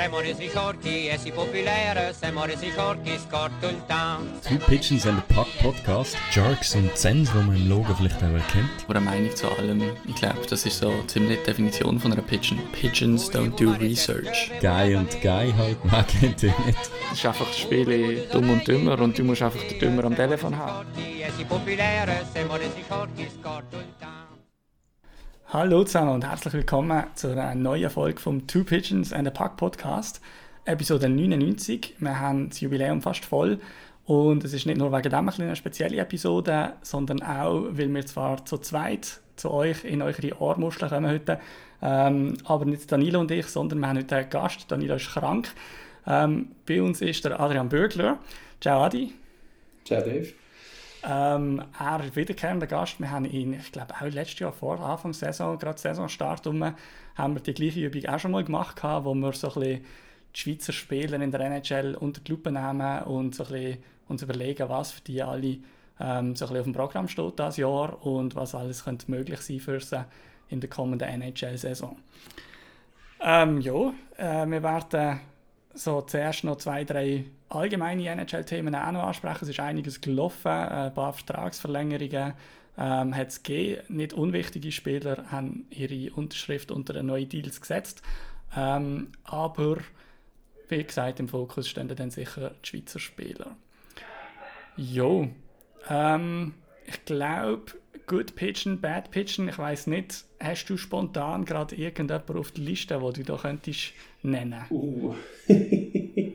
Siamo resi forti e si popolare, siamo resi forti, scorto il town. Two Pigeons and a Puck Podcast. Jerks und Zens, die man im Logo vielleicht auch erkennt. Oder Meinung zu allem. Ich glaube, das ist so ziemlich die Definition von einer Pigeon. Pigeons don't do research. Guy und Guy halt, man kennt ihn nicht. Es ist einfach das Spiel dumm und dümmer und du musst einfach den Dümmer am Telefon haben. Forti e si popolare, siamo resi forti, scorto il town. Hallo zusammen und herzlich willkommen zu einer neuen Folge vom Two Pigeons and a Puck Podcast, Episode 99. Wir haben das Jubiläum fast voll und es ist nicht nur wegen dem ein eine spezielle Episode, sondern auch, weil wir zwar zu zweit zu euch in eure Ohrmuscheln kommen heute, ähm, aber nicht Danilo und ich, sondern wir haben heute einen Gast. Danilo ist krank. Ähm, bei uns ist der Adrian Bürgler. Ciao Adi. Ciao Dave. Ähm, er ist wiederkehrender Gast. Wir haben ihn, ich glaube, auch letztes Jahr vor Anfang der Saison, gerade Saisonstart rum, haben wir die gleiche Übung auch schon mal gemacht, wo wir so ein bisschen die Schweizer Spieler in der NHL unter die Lupe nehmen und so ein bisschen uns überlegen, was für die alle ähm, so auf dem Programm steht dieses Jahr und was alles könnte möglich sein für sie in der kommenden NHL-Saison. Ähm, ja, äh, wir werden so zuerst noch zwei, drei allgemeine NHL-Themen auch noch ansprechen. Es ist einiges gelaufen, äh, ein paar Vertragsverlängerungen ähm, hat es gegeben. Nicht unwichtige Spieler haben ihre Unterschrift unter den neuen Deals gesetzt. Ähm, aber wie gesagt, im Fokus stehen dann sicher die Schweizer Spieler. Jo, ähm, ich glaube, Good Pitchen, Bad Pitchen, ich weiß nicht, hast du spontan gerade irgendjemanden auf der Liste, wo du da könntest nennen? Uh.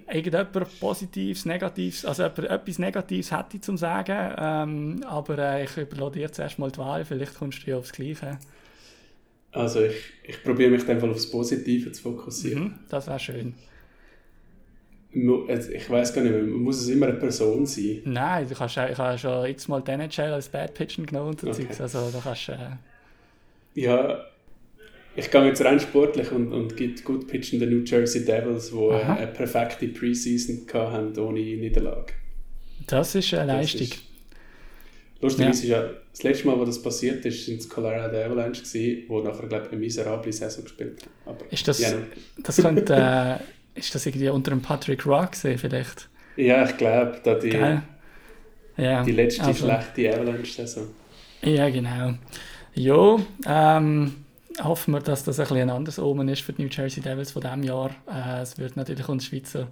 Irgendjemand Positives, Negatives, also etwas Negatives hätte ich zum sagen, ähm, aber äh, ich überlasse dir zuerst mal die Wahl, vielleicht kommst du ja aufs Gleiche. Also ich, ich probiere mich dann aufs Positive zu fokussieren. Mhm, das wäre schön. Ich weiß gar nicht mehr, muss es immer eine Person sein? Nein, du kannst, ich habe schon x-mal den NHL als Bad Pitchen genommen und so Okay. Also da kannst äh, Ja, ich gehe jetzt rein sportlich und, und gibt gut Pitchen den New Jersey Devils, die Aha. eine perfekte Preseason hatten ohne Niederlage. das ist eine Leistung. ist- Lustigerweise ist ja das letzte Mal, wo das passiert ist, sind es Colorado Avalanche gewesen, die nachher, glaube ich, eine miserable Saison gespielt haben. Aber, Ist das, ja, das könnte, äh, ist das irgendwie unter dem Patrick Rock gesehen vielleicht? ja, ich glaube, da die? Ja, die letzte also- schlechte Avalanche-Saison. Ja, genau. Ja, ähm, hoffen wir, dass das ein bisschen ein anderes Omen ist für die New Jersey Devils von diesem Jahr. Äh, es wird natürlich uns Schweizer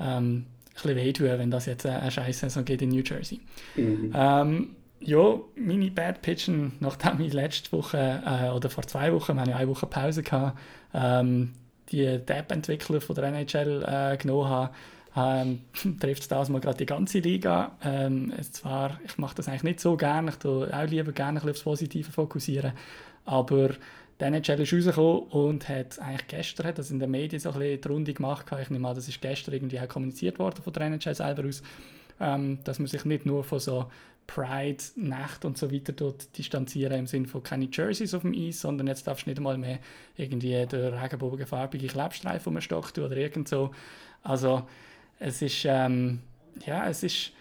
ähm, ein bisschen wehtun, wenn das jetzt eine scheiß Saison geht in New Jersey. Mhm. Ähm, ja, meine Bad Pitchen, nachdem ich letzte Woche äh, oder vor zwei Wochen, wir haben ja eine Woche Pause gehabt, ähm, die App-Entwickler von der NHL äh, genommen habe, ähm, trifft es das mal gerade die ganze Liga. Ähm, zwar, ich mache das eigentlich nicht so gerne, ich tue auch lieber gerne ein bisschen aufs Positive fokussieren, aber NHL ist rausgekommen und hat eigentlich gestern, das in den Medien so ein bisschen die Runde gemacht, ich nehme an, das ist gestern irgendwie auch kommuniziert worden von der NHL selber aus, ähm, dass man sich nicht nur von so Pride, Nacht und so weiter dort distanzieren im Sinne von keine Jerseys auf dem Eis, sondern jetzt darfst du nicht einmal mehr irgendwie den regenbogenfarbige Klebstreifen um den Stock tun oder irgend so. Also es ist, ähm, ja, es ist,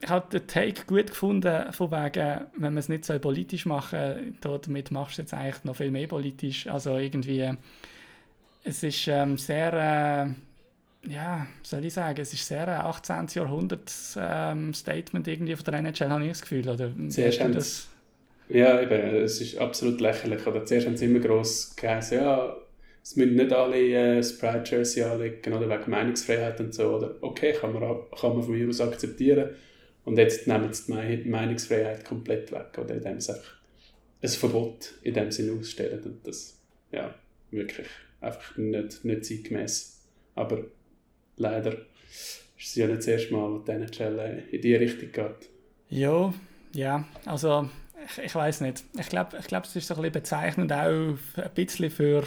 ich habe den Take gut gefunden, von wegen, wenn man es nicht so politisch machen soll, damit machst du jetzt eigentlich noch viel mehr politisch. Also irgendwie, es ist ähm, sehr, äh, ja, soll ich sagen, es ist sehr ein 18. Jahrhundert ähm, irgendwie von der NHL, habe ich das Gefühl. Oder du haben das? Ja, eben, es ist absolut lächerlich. Oder zuerst haben sie immer gross geheißen, ja, es müssen nicht alle äh, das Pride Jersey anlegen, oder wegen Meinungsfreiheit und so. Oder okay, kann man, kann man von mir aus akzeptieren. Und jetzt nehmen sie die Mei- Meinungsfreiheit komplett weg, oder indem sie einfach ein Verbot in dem Sinne ausstellen. Und das, ja, wirklich einfach nicht, nicht zeitgemäß. Aber leider ist es ja nicht das erste Mal, wo die NHL in diese Richtung geht. Ja, ja, also ich, ich weiß nicht. Ich glaube, ich glaub, es ist so ein bisschen bezeichnend auch ein bisschen für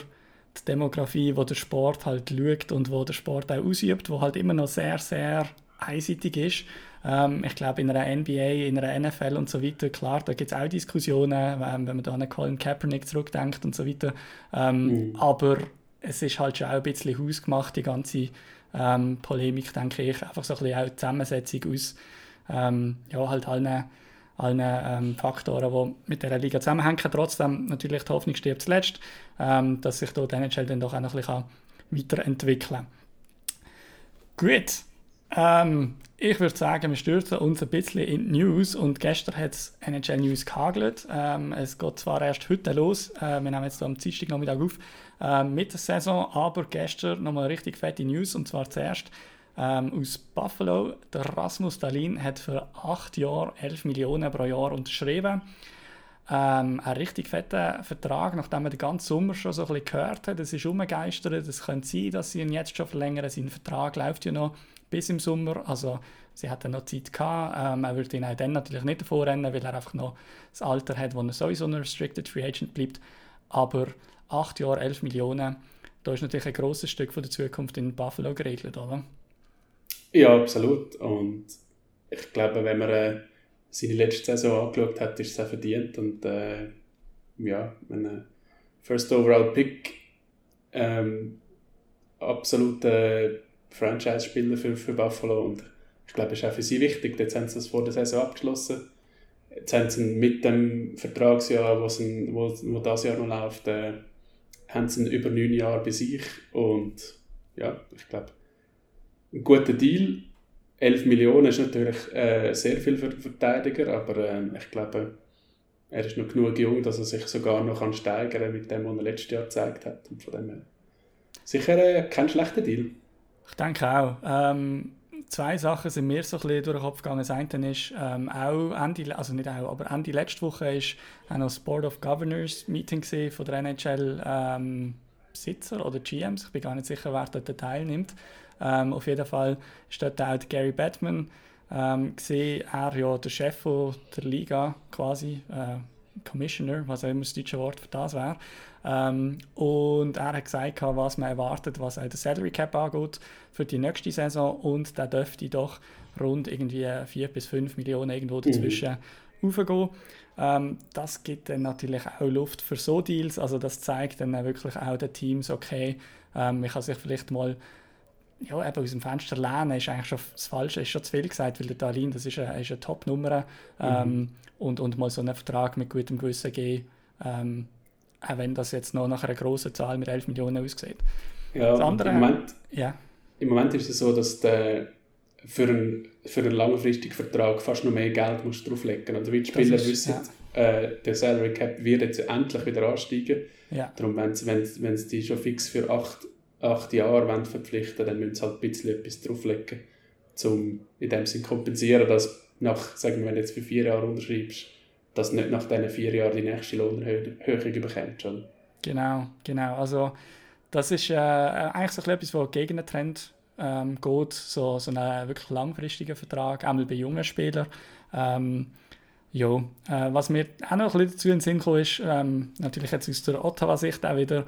die Demografie, wo der Sport halt schaut und wo der Sport auch ausübt, wo halt immer noch sehr, sehr einseitig ist. Ähm, ich glaube, in einer NBA, in einer NFL und so weiter, klar, da gibt es auch Diskussionen, ähm, wenn man da an Colin Kaepernick zurückdenkt und so weiter. Ähm, Aber es ist halt schon auch ein bisschen hausgemacht, die ganze ähm, Polemik, denke ich. Einfach so ein bisschen auch die Zusammensetzung aus ähm, ja, halt allen, allen ähm, Faktoren, die mit dieser Liga zusammenhängen. Trotzdem natürlich die Hoffnung stirbt zuletzt, dass sich dort die NHL dann doch auch noch ein bisschen weiterentwickeln. Gut, ähm, ich würde sagen, wir stürzen uns ein bisschen in die News und gestern hat es NHL News gehagelt. Ähm, es geht zwar erst heute los, äh, wir nehmen jetzt am Dienstag Nachmittag auf, äh, mit der Saison, aber gestern nochmal richtig fette News und zwar zuerst ähm, aus Buffalo. Der Rasmus Dahlin hat für acht Jahre 11 Millionen pro Jahr unterschrieben. Ähm, ein richtig fetter Vertrag, nachdem man den ganzen Sommer schon so ein bisschen gehört hat. Es ist umgegeistert. Es könnte sein, dass sie ihn jetzt schon verlängern. Sein Vertrag läuft ja noch bis im Sommer. Also sie hatten noch Zeit gehabt. Ähm, er würde ihn auch dann natürlich nicht davor rennen, weil er einfach noch das Alter hat, wo er sowieso ein Restricted Free Agent bleibt. Aber acht Jahre, 11 Millionen, da ist natürlich ein grosses Stück von der Zukunft in Buffalo geregelt, oder? Ja, absolut. Und ich glaube, wenn man äh, seine letzte Saison angeschaut hat, ist es auch verdient. Und äh, ja, äh, First Overall Pick, ähm, absoluter Franchise-Spieler für, für Buffalo. Und ich glaube, es ist auch für sie wichtig. Jetzt haben sie das vor der Saison abgeschlossen. Jetzt haben sie mit dem Vertragsjahr, wo, wo, wo das Jahr noch läuft, äh, haben sie über neun Jahre bei sich. Und ja, ich glaube, ein guter Deal. 11 Millionen ist natürlich äh, sehr viel für den Verteidiger, aber äh, ich glaube, er ist noch genug jung, dass er sich sogar noch steigern kann mit dem, was er letztes Jahr gezeigt hat. Und von dem her sicher äh, kein schlechter Deal. Ich denke auch. Ähm, zwei Sachen sind mir so ein bisschen durch den Kopf gegangen. Das eine ist ähm, auch Ende, also nicht auch, aber Ende letzte Woche ist auch noch das Board of Governors Meeting von der NHL ähm, Besitzer oder GMs. Ich bin gar nicht sicher, wer dort teilnimmt. Ähm, auf jeden Fall ist dort auch Gary Batman ähm, gesehen, er ja der Chef der Liga quasi, äh, Commissioner, was auch immer das deutsche Wort für das wäre. Ähm, und er hat gesagt, was man erwartet, was auch der Salary Cap angeht für die nächste Saison und da dürfte doch rund irgendwie 4 bis 5 Millionen irgendwo mhm. dazwischen mhm. aufgehen. Ähm, das gibt dann natürlich auch Luft für so Deals, also das zeigt dann wirklich auch den Teams, okay, ähm, man kann sich vielleicht mal ja, eben aus dem Fenster lehnen ist eigentlich schon das Falsche, ist schon zu viel gesagt, weil der Dalin, das ist eine, eine Top-Nummer ähm, mhm. und, und mal so einen Vertrag mit gutem Gewissen geben, ähm, auch wenn das jetzt noch nach einer grossen Zahl mit 11 Millionen aussieht. Ja, andere, im, Moment, ja. im Moment ist es so, dass der für einen, für einen langfristigen Vertrag fast noch mehr Geld musst drauflegen musst. Also wie die Spieler ist, wissen, ja. äh, der Salary Cap wird jetzt endlich wieder ansteigen. Ja. Darum, wenn sie die schon fix für acht acht Jahre wollen verpflichten dann müssen sie halt ein bisschen etwas drauflegen, um in dem Sinne kompensieren, dass nach, sagen wir, wenn du jetzt für vier Jahre unterschreibst, dass nicht nach diesen vier Jahren die nächste Lohnerhöhung bekommst. Genau, genau. Also das ist äh, eigentlich so etwas, was gegen den Trend ähm, geht, so, so einen wirklich langfristigen Vertrag, einmal bei jungen Spielern. Ähm, ja, äh, was mir auch noch ein bisschen dazu in den Sinn kam, ist, ähm, natürlich jetzt aus der Ottawa-Sicht auch wieder,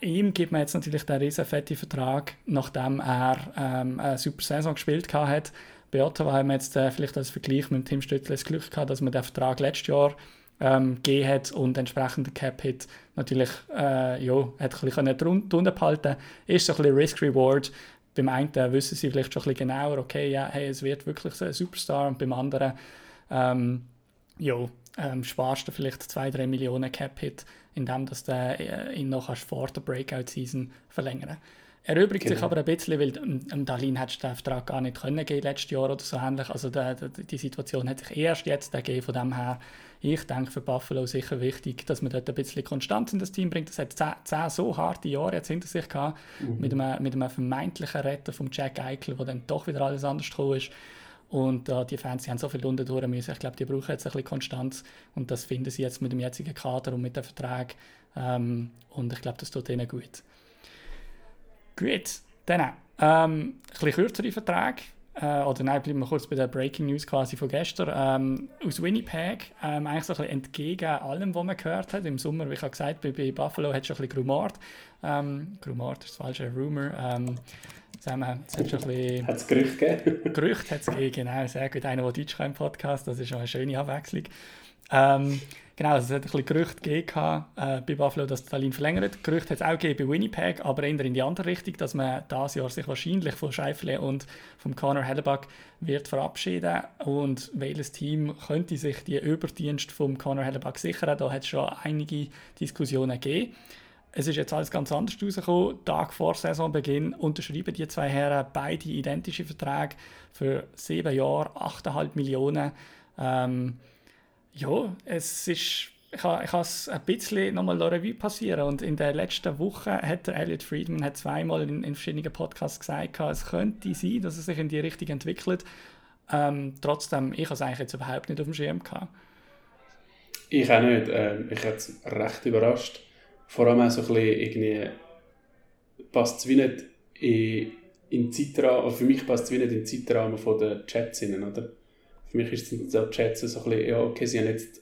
ihm gibt man jetzt natürlich den riesen fetten Vertrag, nachdem er ähm, eine super Saison gespielt hat. Bei Ottawa haben wir jetzt äh, vielleicht als Vergleich mit Tim Stützle das Glück gehabt, dass man den Vertrag letztes Jahr ähm, gegeben hat und entsprechend der Cap-Hit natürlich äh, ja, hat ein bisschen drunter behalten Ist so ein bisschen Risk-Reward. Beim einen wissen sie vielleicht schon ein bisschen genauer, okay, ja, hey, es wird wirklich so ein Superstar und beim anderen ähm, ja, ähm, sparst du vielleicht 2-3 Millionen Cap-Hit indem du äh, ihn noch vor der Breakout-Season verlängern Er erübrigt genau. sich aber ein bisschen, weil ähm, Dalin hättest du den Vertrag gar nicht können gehen letztes Jahr oder so ähnlich. Also der, der, die Situation hat sich erst jetzt gegeben, von dem her ich denke für Buffalo sicher wichtig, dass man dort ein bisschen Konstanz in das Team bringt. Das hat zehn, zehn so harte Jahre jetzt hinter sich gehabt, mhm. mit, einem, mit einem vermeintlichen Retter von Jack Eichel, wo dann doch wieder alles anders gekommen ist. Und äh, die Fans die haben so viel unten durch müssen. Ich glaube, die brauchen jetzt ein bisschen Konstanz. Und das finden sie jetzt mit dem jetzigen Kader und mit dem Vertrag. Ähm, und ich glaube, das tut ihnen gut. Gut, dann ähm, ein bisschen kürzere Vertrag. Äh, oder nein, bleiben wir kurz bei der Breaking News quasi von gestern. Ähm, aus Winnipeg, ähm, eigentlich so ein bisschen entgegen allem, was man gehört hat. Im Sommer, wie ich habe gesagt bei, bei Buffalo hat es schon ein bisschen gerumort. Ähm, gerumort ist das falsche, Rumor. Ähm, zusammen. Es hat schon ein bisschen... Hat es Gerüchte gegeben? Gerüchte hat es gegeben, genau. Sehr gut. Einer, der Deutsch kann im Podcast, das ist schon eine schöne Abwechslung. Ähm, genau, also es hat ein bisschen Gerüchte gegeben äh, bei Buffalo, dass Stalin verlängert. Gerüchte hat es auch gegeben bei Winnipeg, aber eher in die andere Richtung, dass man dieses Jahr sich wahrscheinlich von Scheifele und vom Conor Hellebuck wird verabschieden und welches Team könnte sich die Überdienst vom Conor Hellebuck sichern. Da hat es schon einige Diskussionen gegeben. es ist jetzt alles ganz anders rausgekommen. Tag vor Saisonbeginn unterschreiben die zwei Herren beide identische Verträge für sieben Jahre, 8,5 Millionen. Ähm, ja, es ist ich habe, es ein bisschen nochmal Revue passieren und in der letzten Woche hat der Elliot Friedman hat zweimal in, in verschiedenen Podcasts gesagt, es könnte sein, dass es sich in die Richtung entwickelt. Ähm, trotzdem, ich habe es eigentlich jetzt überhaupt nicht auf dem Schirm gehabt. Ich auch nicht. Ähm, ich habe es recht überrascht. Vor allem auch so ein bisschen irgendwie passt es wie nicht in, in Zeitrahmen, für mich passt es wie nicht in den Zeitrahmen der Chats rein, oder? Für mich ist es so Chats so ein bisschen, ja okay, sie haben jetzt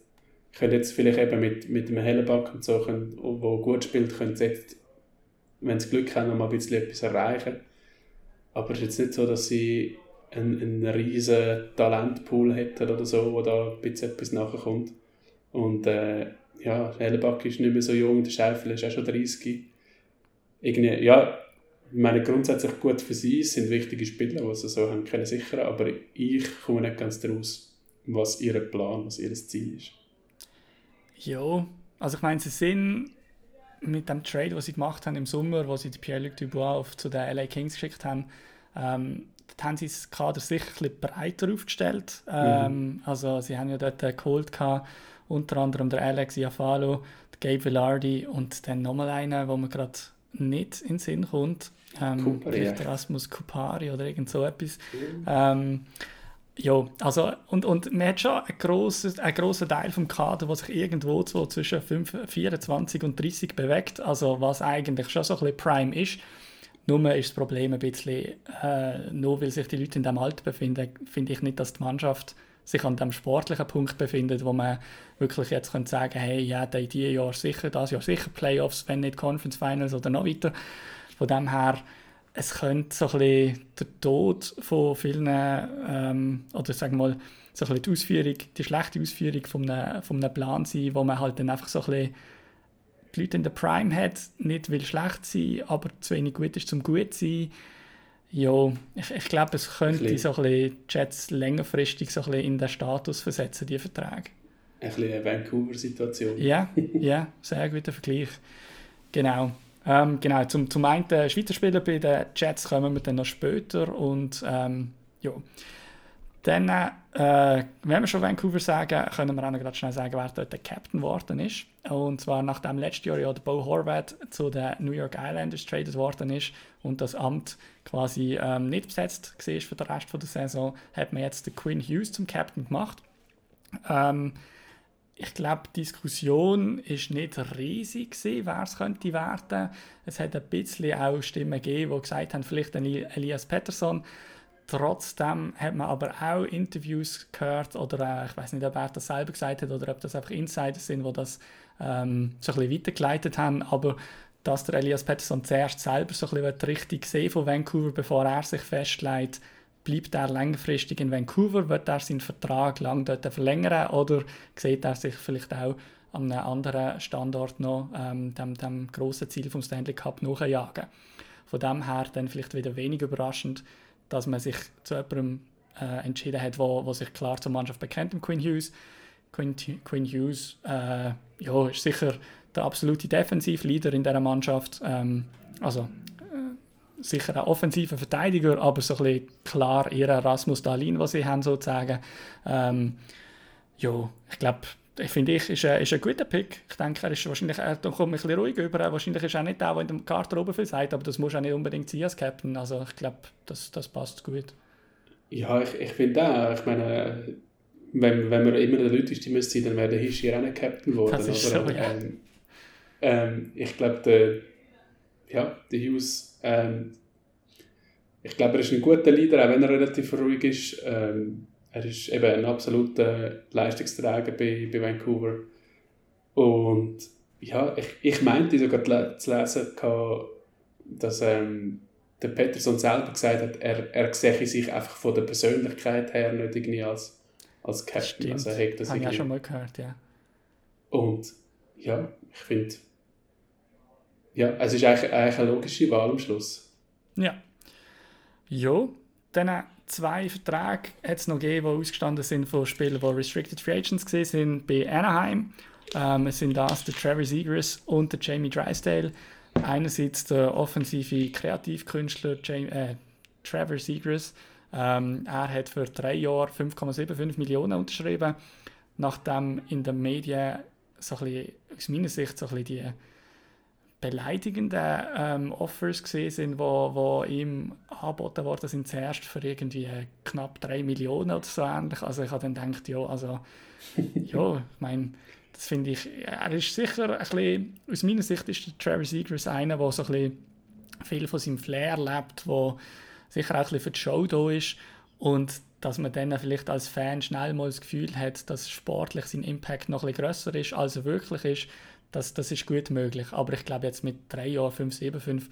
können jetzt vielleicht eben mit, mit einem Hellenback und so, können, wo gut spielt, können sie jetzt, wenn sie Glück haben, noch mal ein bisschen etwas erreichen. Aber es ist jetzt nicht so, dass sie einen, einen riesen Talentpool hätten oder so, wo da ein bisschen etwas nachkommt. Und äh, ja, Hellenback ist nicht mehr so jung, der Schäufel ist auch schon 30. Irgendwie, ja, ich meine, grundsätzlich gut für sie, sind wichtige Spieler, die sie so haben können sichern, aber ich komme nicht ganz daraus, was ihr Plan, was ihr Ziel ist. Ja, also ich meine, sie sind mit dem Trade, was sie gemacht haben im Sommer, wo sie Pierre-Luc Dubois auf, zu den LA Kings geschickt haben, ähm, dort haben sie das Kader sicher ein bisschen breiter aufgestellt. Ähm, mhm. Also sie haben ja dort geholt, gehabt, unter anderem der Alex Iafalo, der Gabe Villardi und dann nochmal einen, wo man gerade nicht in den Sinn kommt. Ähm, Kupari, ja. Erasmus Kupari oder irgend so etwas. Mhm. Ähm, ja, also und, und man hat schon einen grossen, einen grossen Teil vom Kader, der sich irgendwo so zwischen 5, 24 und 30 bewegt, also was eigentlich schon so ein bisschen Prime ist. Nur ist das Problem ein bisschen, äh, nur weil sich die Leute in diesem Alter befinden, finde ich nicht, dass die Mannschaft sich an dem sportlichen Punkt befindet, wo man wirklich jetzt könnte sagen, hey, ja, in diesem Jahr sicher, das Jahr sicher Playoffs, wenn nicht Conference Finals oder noch weiter. Von dem her es könnte so ein bisschen der Tod von vielen, ähm, oder sagen wir mal, so ein bisschen die Ausführung, die schlechte Ausführung von einem, von einem Plan sein, wo man halt dann einfach so ein bisschen die Leute in der Prime hat, nicht will schlecht sein, aber zu wenig gut ist zum gut sein. Ja, ich, ich glaube, es könnte ein so ein bisschen Jets längerfristig so ein bisschen in den Status versetzen, die Verträge. Ein bisschen eine Vancouver-Situation. Ja, ja, sehr guter Vergleich. Genau. Ähm, genau, zum, zum einen Schweizer Spieler bei den Jets kommen wir dann noch später und ähm, ja. Dann, äh, wenn wir schon Vancouver sagen, können wir auch noch schnell sagen, wer dort der Captain geworden ist. Und zwar nachdem letztes Jahr ja der Bo Horvath zu den New York Islanders traded worden ist und das Amt quasi ähm, nicht besetzt war für den Rest der Saison, hat man jetzt den Quinn Hughes zum Captain gemacht. Ähm, ich glaube, die Diskussion ist nicht riesig wer es könnte werden. Es hat ein bisschen auch Stimmen gegeben, die gesagt haben, vielleicht Elias Pettersson. Trotzdem hat man aber auch Interviews gehört, oder äh, ich weiß nicht, ob er das selber gesagt hat oder ob das einfach Insiders sind, die das ähm, so ein bisschen weitergeleitet haben. Aber dass der Elias Pettersson zuerst selber so ein bisschen richtig sehen von Vancouver, bevor er sich festlegt, bleibt er längerfristig in Vancouver, wird er seinen Vertrag lang dort verlängern oder sieht er sich vielleicht auch an einem anderen Standort noch ähm, dem, dem grossen Ziel vom Stanley Cup nachjagen. Von dem her dann vielleicht wieder wenig überraschend, dass man sich zu jemandem äh, entschieden hat, wo, wo sich klar zur Mannschaft bekennt, dem Quinn Hughes. Quinn, Quinn Hughes äh, ja, ist sicher der absolute Defensivleader in dieser Mannschaft. Ähm, also sicher ein offensiver Verteidiger, aber so ein bisschen klar eher Rasmus Dahlin, was sie haben sozusagen. Ähm, ja, ich glaube, ich finde ich, ist ein, ist ein guter Pick. Ich denke, er ist wahrscheinlich, er kommt ein bisschen ruhig über. Wahrscheinlich ist er nicht der, der in der Karte oben viel sagt, aber das muss auch nicht unbedingt sein als Captain. Also ich glaube, das, das passt gut. Ja, ich, ich finde auch, ich meine, wenn, wenn man immer der Leute müsste sein, dann wäre der Hisch hier auch nicht Captain geworden. Das ist so, ja. Ähm, ähm, ich glaube, der, ja, der Hughes ähm, ich glaube, er ist ein guter Leader, auch wenn er relativ ruhig ist. Ähm, er ist eben ein absoluter Leistungsträger bei, bei Vancouver. Und ja, ich, ich meinte sogar zu lesen, dass ähm, der Peterson selber gesagt hat, er, er sehe sich einfach von der Persönlichkeit her nicht irgendwie als, als Captain. Stimmt. Also, er das Habe ich auch schon mal gehört, ja. Und ja, ich finde, ja, es ist eigentlich, eigentlich eine logische Wahl am Schluss. Ja. Ja, dann zwei Verträge hat es noch gegeben, die ausgestanden sind von Spielern, die Restricted Free Agents sind bei Anaheim. Ähm, es sind das der Trevor Zegers und der Jamie Drysdale. Einerseits der offensive Kreativkünstler Jamie, äh, Trevor Zegers. Ähm, er hat für drei Jahre 5,75 Millionen unterschrieben, nachdem in den Medien so ein bisschen, aus meiner Sicht so ein bisschen die beleidigenden ähm, Offers gesehen sind, wo, wo ihm angeboten worden sind, zuerst für irgendwie knapp 3 Millionen oder so ähnlich. Also ich habe dann gedacht, ja, also, ja, ich meine, das finde ich, er ist sicher ein bisschen, aus meiner Sicht ist der Trevor Seegers einer, der so ein bisschen viel von seinem Flair lebt, wo sicher auch ein bisschen für die Show da ist und dass man dann vielleicht als Fan schnell mal das Gefühl hat, dass sportlich sein Impact noch ein bisschen grösser ist, als er wirklich ist, das, das ist gut möglich. Aber ich glaube jetzt mit drei Jahren 5, 7, 5,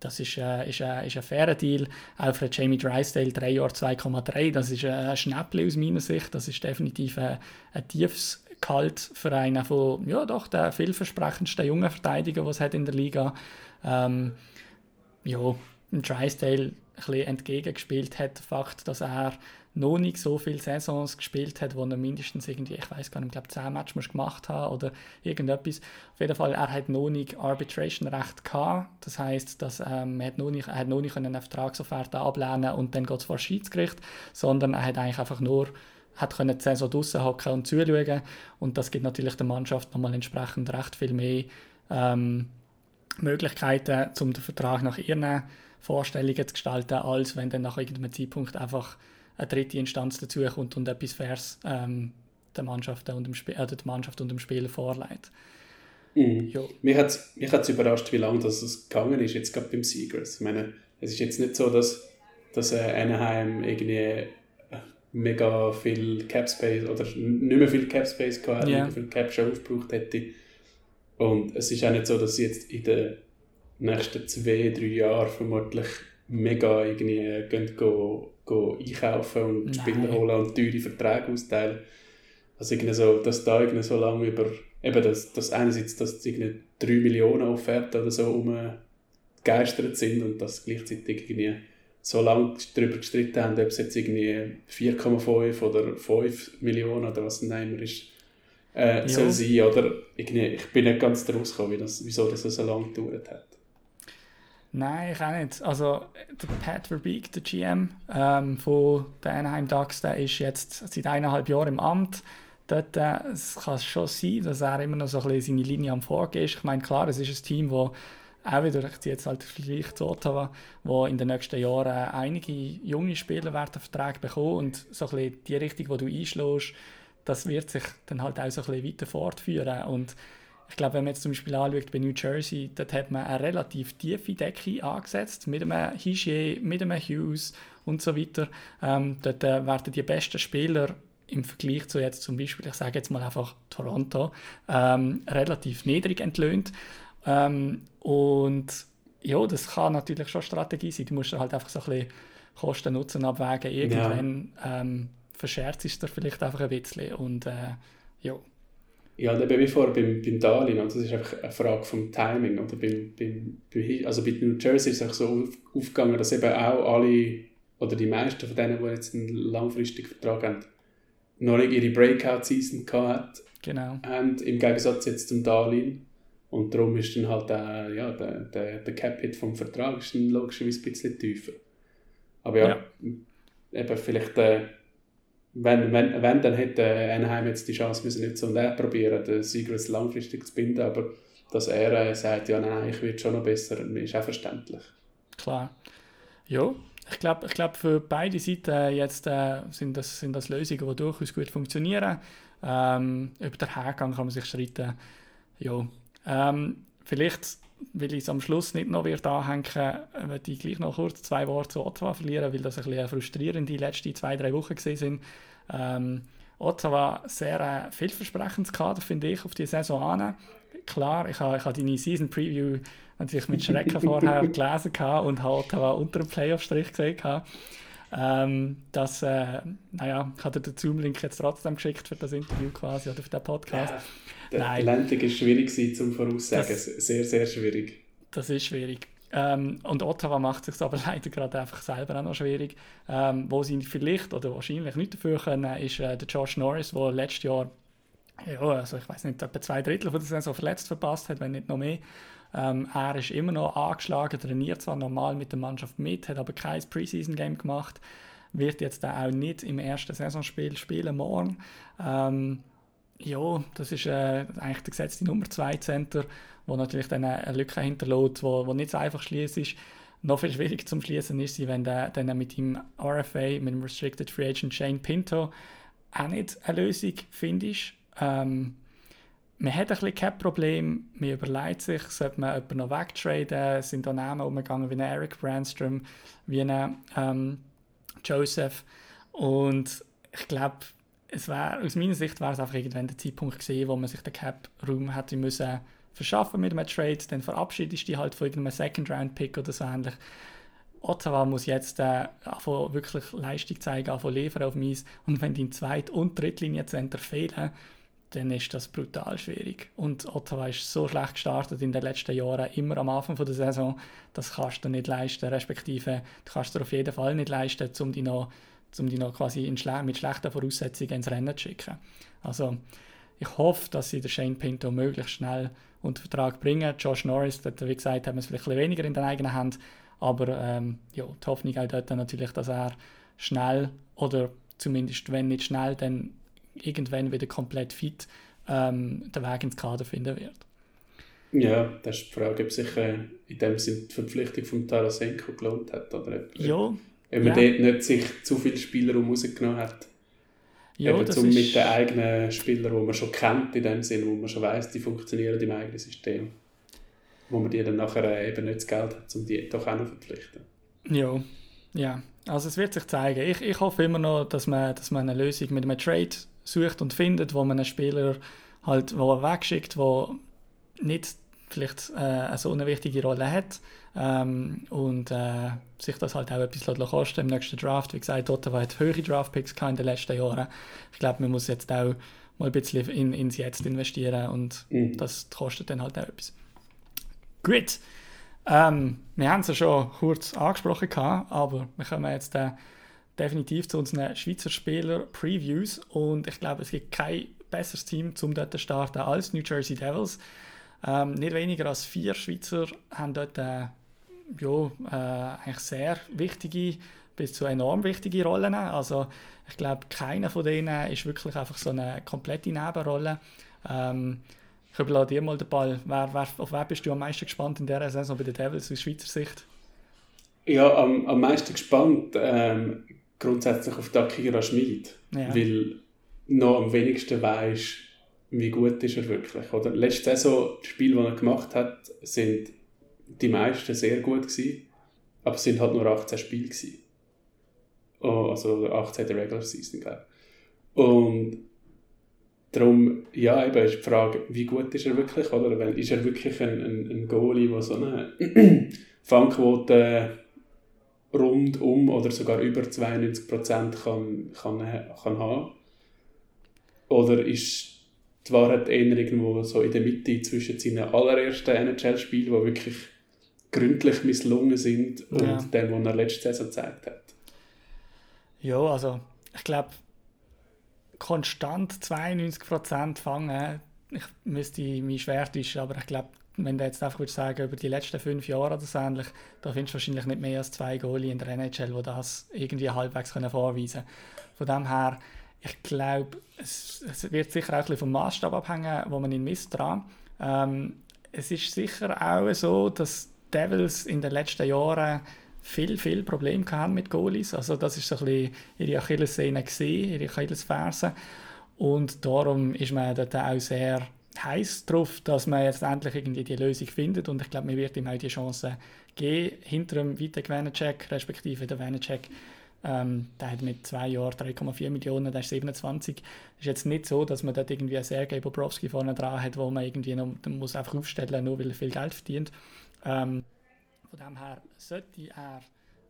das ist, äh, ist, äh, ist ein fairer Deal. Auch für Jamie Drysdale drei Jahre 2,3, das ist ein Schnäppchen aus meiner Sicht. Das ist definitiv ein, ein tiefes Gehalt für einen von, ja doch, der vielversprechendsten jungen Verteidiger, was hat in der Liga. Ähm, ja, Drysdale ein bisschen entgegengespielt hat, Fakt, dass er noch nicht so viele Saisons gespielt hat, wo er mindestens irgendwie, ich weiß gar nicht, ich glaube 10 Matches gemacht hat oder irgendetwas. Auf jeden Fall, er hat noch nicht Arbitration-Recht gehabt. Das heißt, dass ähm, er hat noch nicht, er hat noch nicht eine Vertragsofferte ablehnen und dann geht es vor Schiedsgericht, sondern er hat eigentlich einfach nur hat können die Saison draussen hocken und zuschauen und das gibt natürlich der Mannschaft nochmal entsprechend recht viel mehr ähm, Möglichkeiten, um den Vertrag nach ihren Vorstellungen zu gestalten, als wenn dann nach irgendeinem Zeitpunkt einfach eine dritte Instanz dazukommt und etwas Faires ähm, der, Mannschaft und dem Sp äh, der Mannschaft und dem Spieler vorlegt. Mhm. Mich hat es mich überrascht, wie lange das gegangen ist, jetzt gerade beim Seagulls. Ich meine, es ist jetzt nicht so, dass, dass äh, Anaheim irgendwie äh, mega viel Cap Space oder nicht mehr viel Cap Space gehabt, yeah. viel Cap schon aufgebraucht hätte. Und es ist auch nicht so, dass sie jetzt in den nächsten zwei, drei Jahren vermutlich mega irgendwie gehen, go einkaufen und Nein. Spieler holen und teure Verträge austeilen. Also irgendwie so, dass da irgendwie so lange über, eben das, das einerseits, dass irgendwie 3 Millionen Offerten oder so umgegeistert sind und dass gleichzeitig irgendwie so lange darüber gestritten haben, ob es jetzt irgendwie 4,5 oder 5 Millionen oder was auch immer ist, äh, soll sein. Oder irgendwie, ich bin nicht ganz daraus gekommen, wieso das so lange gedauert hat. Nein, ich auch nicht. Also der Pat Verbeek, der GM ähm, von den Anaheim Ducks, der ist jetzt seit eineinhalb Jahren im Amt. Dort äh, es kann schon sein, dass er immer noch so ein bisschen seine Linie am Vorgehen ist. Ich meine, klar, es ist ein Team, das auch wieder, ich ziehe jetzt halt Vergleich zu Ottawa, wo in den nächsten Jahren einige junge Spieler werden Verträge bekommen und so ein bisschen die Richtung, die du einschlägst, das wird sich dann halt auch so ein bisschen weiter fortführen und ich glaube, wenn man jetzt zum Beispiel anschaut bei New Jersey, dort hat man eine relativ tiefe Decke angesetzt, mit einem Higier, mit einem Hughes und so weiter. Ähm, dort äh, werden die besten Spieler im Vergleich zu jetzt zum Beispiel, ich sage jetzt mal einfach Toronto, ähm, relativ niedrig entlöhnt. Ähm, und ja, das kann natürlich schon Strategie sein. Du musst halt einfach so ein bisschen Kosten-Nutzen abwägen. Irgendwann ja. ähm, verscherzt es dir vielleicht einfach ein bisschen. Und äh, ja. Ja, eben wie vorher beim, beim Darlehen, das ist einfach eine Frage vom Timing. Oder beim, beim, also bei New Jersey ist es auch so auf, aufgegangen, dass eben auch alle, oder die meisten von denen, die jetzt einen langfristigen Vertrag haben, noch nicht ihre Breakout-Season gehabt Genau. Und im Gegensatz jetzt zum Darlehen. Und darum ist dann halt der, ja, der, der, der Cap-Hit vom Vertrag ist dann logischerweise ein bisschen tiefer. Aber ja, ja. eben vielleicht... Äh, wenn, wenn, wenn dann hätte Anaheim jetzt die Chance müssen so und er probieren, den Sieger langfristig zu binden, aber dass er äh, sagt, ja nein, ich werde schon noch besser, ist auch verständlich. Klar. Ja, ich glaube, ich glaub, für beide Seiten jetzt äh, sind, das, sind das Lösungen, die durchaus gut funktionieren. Ähm, über den Hergang kann man sich streiten. Ja. Ähm, vielleicht, weil ich es am Schluss nicht noch wird anhängen, würde ich gleich noch kurz zwei Worte zu Ottawa verlieren, weil das ein bisschen frustrierend die letzten zwei, drei Wochen gesehen sind. Ähm, Ottawa sehr äh, vielversprechendes Kader, finde ich, auf die Saison an. Klar, ich habe ich ha deine Season Preview natürlich mit Schrecken vorher gelesen und habe Ottawa unter dem Playoff-Strich gesehen. Ähm, das, äh, naja, ich habe den Zoom-Link jetzt trotzdem geschickt für das Interview quasi oder für den Podcast. Ja, der Nein. Landung ist schwierig zum Voraussagen, das, sehr, sehr schwierig. Das ist schwierig. Ähm, und Ottawa macht es sich aber leider gerade einfach selber auch noch schwierig. Ähm, wo sie vielleicht oder wahrscheinlich nicht dafür können, ist äh, der Josh Norris, der letztes Jahr ja, also ich weiß nicht, etwa zwei Drittel von der Saison verletzt verpasst hat, wenn nicht noch mehr. Ähm, er ist immer noch angeschlagen, trainiert zwar normal mit der Mannschaft mit, hat aber kein Preseason-Game gemacht, wird jetzt auch nicht im ersten Saisonspiel spielen morgen. Ähm, ja, das ist äh, eigentlich der gesetzte Nummer 2 Center, wo natürlich dann eine Lücke hinterlässt, wo, wo nicht so einfach schließen ist. Noch viel schwieriger zum Schließen ist sie, wenn der dann mit dem RFA, mit dem Restricted Free Agent Shane Pinto, auch nicht eine Lösung findest. Ähm, man hat ein bisschen kein Problem, man überlegt sich, sollte man jemanden noch wegtraden, sind da Namen umgegangen wie Eric Brandstrom, wie ein ähm, Joseph und ich glaube, es wär, aus meiner Sicht wäre es einfach irgendwann der Zeitpunkt gesehen, wo man sich den Cap-Raum hätte müssen verschaffen mit einem Trade, dann verabschiedest du dich halt von irgendeinem Second-Round-Pick oder so ähnlich. Ottawa muss jetzt äh, wirklich Leistung zeigen, anfangen liefern auf Mies. Und wenn dein Zweit- und Drittlinie-Center fehlen, dann ist das brutal schwierig. Und Ottawa ist so schlecht gestartet in den letzten Jahren, immer am Anfang der Saison, das kannst du nicht leisten, respektive du kannst dir auf jeden Fall nicht leisten, um dich noch, um dich noch quasi schle mit schlechten Voraussetzungen ins Rennen zu schicken. Also ich hoffe, dass sie den Shane Pinto möglichst schnell unter Vertrag bringen. Josh Norris, dort, wie gesagt, haben es vielleicht ein weniger in den eigenen Hand, aber ähm, ja, die Hoffnung auch dort natürlich, dass er schnell oder zumindest wenn nicht schnell, dann irgendwann wieder komplett fit ähm, den Weg ins Kader finden wird. Ja, das ist die Frage, ob sich äh, in dem Sinne die Verpflichtung von Tarasenko gelohnt hat oder ob, ja, ob man ja. dort nicht sich zu viele Spieler rausgenommen hat. Ja, Eben das zum ist, mit den eigenen Spielern, die man schon kennt, in dem Sinne, wo man schon weiß, die funktionieren im eigenen System. Wo man die dann nachher äh, eben nicht das Geld hat, um die doch auch noch verpflichten. Ja, ja. Also es wird sich zeigen. Ich, ich hoffe immer noch, dass man, dass man eine Lösung mit einem Trade sucht und findet, wo man einen Spieler halt wo er wegschickt, wo nicht vielleicht äh, so eine wichtige Rolle hat ähm, und äh, sich das halt auch etwas kosten im nächsten Draft. Wie gesagt, Ottawa hat höhere Draftpicks in den letzten Jahren. Ich glaube, man muss jetzt auch mal ein bisschen in, ins Jetzt investieren und Mhm. das kostet dann halt auch etwas. Gut. Ähm, wir haben es ja schon kurz angesprochen, aber wir kommen jetzt äh, definitiv zu unseren Schweizer Spieler-Previews und ich glaube, es gibt kein besseres Team, um dort zu starten als New Jersey Devils. Ähm, nicht weniger als vier Schweizer haben dort äh, ja, äh, eigentlich sehr wichtige bis zu enorm wichtige Rollen. Also ich glaube, keiner von denen ist wirklich einfach so eine komplette Nebenrolle. Ähm, ich überlasse dir mal den Ball. Wer, wer, auf wen bist du am meisten gespannt in dieser Saison bei den Devils aus Schweizer Sicht? Ja, am, am meisten gespannt ähm, grundsätzlich auf Dakira Schmid, Ja. weil noch am wenigsten weiß, wie gut ist er wirklich. Oder? Letzte Saison, die Spiele, die er gemacht hat, sind die meisten sehr gut gewesen, aber es sind halt nur 18 Spiele gewesen. Oh, also 18 der Regular Season, glaube ich. Und darum, ja, eben ist die Frage, wie gut ist er wirklich, oder? Ist er wirklich ein, ein, ein Goalie, der so eine Fangquote rund um oder sogar über 92% kann, kann, kann haben? Oder ist die Wahrheit eher irgendwo so in der Mitte zwischen seinen allerersten NHL-Spielen, die wirklich gründlich misslungen sind, und Ja. dem, was er letzte Saison gezeigt hat? Ja, also ich glaube, konstant 92% fangen, ich müsste mich schwer täuschen, aber ich glaube, wenn du jetzt einfach würdest sagen, über die letzten fünf Jahre oder so ähnlich, da findest du wahrscheinlich nicht mehr als zwei Goalie in der NHL, die das irgendwie halbwegs können vorweisen können. Von dem her, ich glaube, es, es wird sicher auch ein bisschen vom Maßstab abhängen, wo man ihn misst dran. Ähm, es ist sicher auch so, dass Devils in den letzten Jahren viel, viel Probleme hatten mit Goalies. Also das ist so ein bisschen ihre Achillessehne gesehen, ihre Achillesferse. Und darum ist man dort auch sehr heiß drauf, dass man jetzt endlich irgendwie die Lösung findet. Und ich glaube, man wird ihm auch die Chance geben, hinter dem Vanacek, respektive der Vanacek, ähm, der hat mit zwei Jahren 3,4 Millionen, der ist 27. ist jetzt nicht so, dass man dort irgendwie einen Sergei Bobrovski vorne dran hat, wo man irgendwie noch, muss einfach aufstellen nur weil er viel Geld verdient. Ähm, von dem her sollte er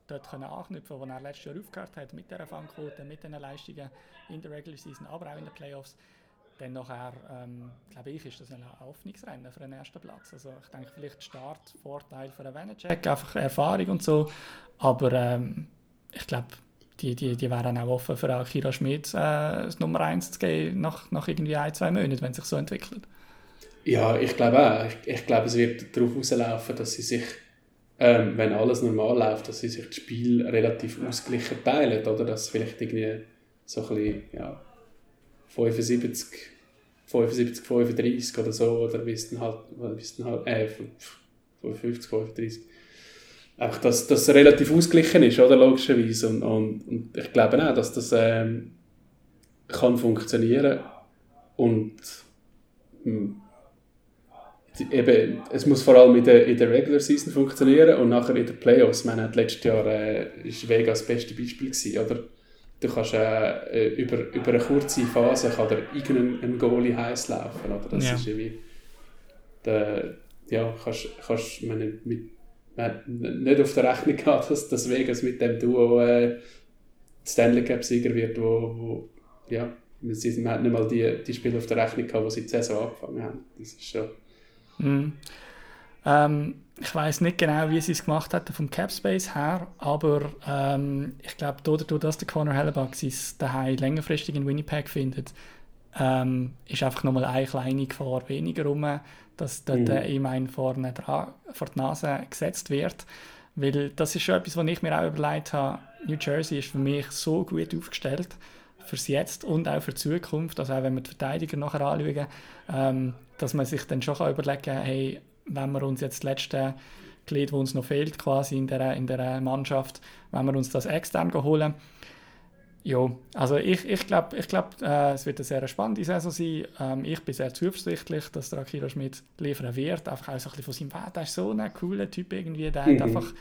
dort können anknüpfen, wo er letztes Jahr aufgehört hat, mit der Fangquote, mit den Leistungen in der Regular Season, aber auch in den Playoffs. Dann nachher, ähm, glaube ich, ist das ein Hoffnungsrennen für den ersten Platz. Also ich denke, vielleicht Startvorteil für einen Vanacek, einfach Erfahrung und so. Aber ähm, ich glaube, die, die, die wären auch offen für Akira Schmidt äh, das Nummer 1 zu geben nach, nach irgendwie ein, zwei Monaten, wenn es sich so entwickelt. Ja, ich glaube auch. Ich, ich glaube, es wird darauf rauslaufen, dass sie sich, ähm, wenn alles normal läuft, dass sie sich das Spiel relativ ausgeglichen teilen, oder? Dass vielleicht irgendwie so ein bisschen, ja, 75, 75, 35 oder so, oder wie es dann halt, wie es dann halt äh, 55, 35. Einfach, dass das relativ ausgeglichen ist, oder? Logischerweise. Und, und, und ich glaube auch, dass das ähm, kann funktionieren und hm, eben, es muss vor allem in der, in der Regular Season funktionieren und nachher in den Playoffs. Ich meine, letztes Jahr äh, ist Vega das beste Beispiel gewesen, oder? Du kannst äh, über, über eine kurze Phase kann der irgendein Goalie heiß laufen, oder? Das Ja. ist irgendwie der, ja, kannst, kannst meine, mit, man hat nicht auf der Rechnung gehabt, dass, dass Vegas mit dem Duo äh, Stanley Cup Sieger wird, wo, wo ja, sie, man hat nicht mal die, die Spiele auf der Rechnung gehabt, wo sie die Saison angefangen haben. Das ist schon Mhm. Ähm, ich weiß nicht genau, wie sie es gemacht hätten vom Cap Space her, aber ähm, ich glaube, dadurch, dass der Conor Hellebuck sein daheim längerfristig in Winnipeg findet, ähm, ist einfach nochmal eine kleine Gefahr weniger rum, dass dort Mhm. äh, ihm ein vorne dran, vor die Nase gesetzt wird. Weil das ist schon etwas, was ich mir auch überlegt habe. New Jersey ist für mich so gut aufgestellt, fürs Jetzt und auch für die Zukunft, also auch wenn wir die Verteidiger nachher anschauen, ähm, dass man sich dann schon kann überlegen kann, hey, wenn wir uns jetzt das letzte Glied, das uns noch fehlt, quasi in der, in der Mannschaft, wenn wir uns das extern holen. Ja, also ich, ich glaube, ich glaub, äh, es wird eine sehr spannende Saison sein. Ähm, ich bin sehr zuversichtlich, dass der Akira Schmidt liefern wird. Einfach auch so ein bisschen von seinem Wert. Er ist so ein cooler Typ irgendwie. Der Mhm. hat einfach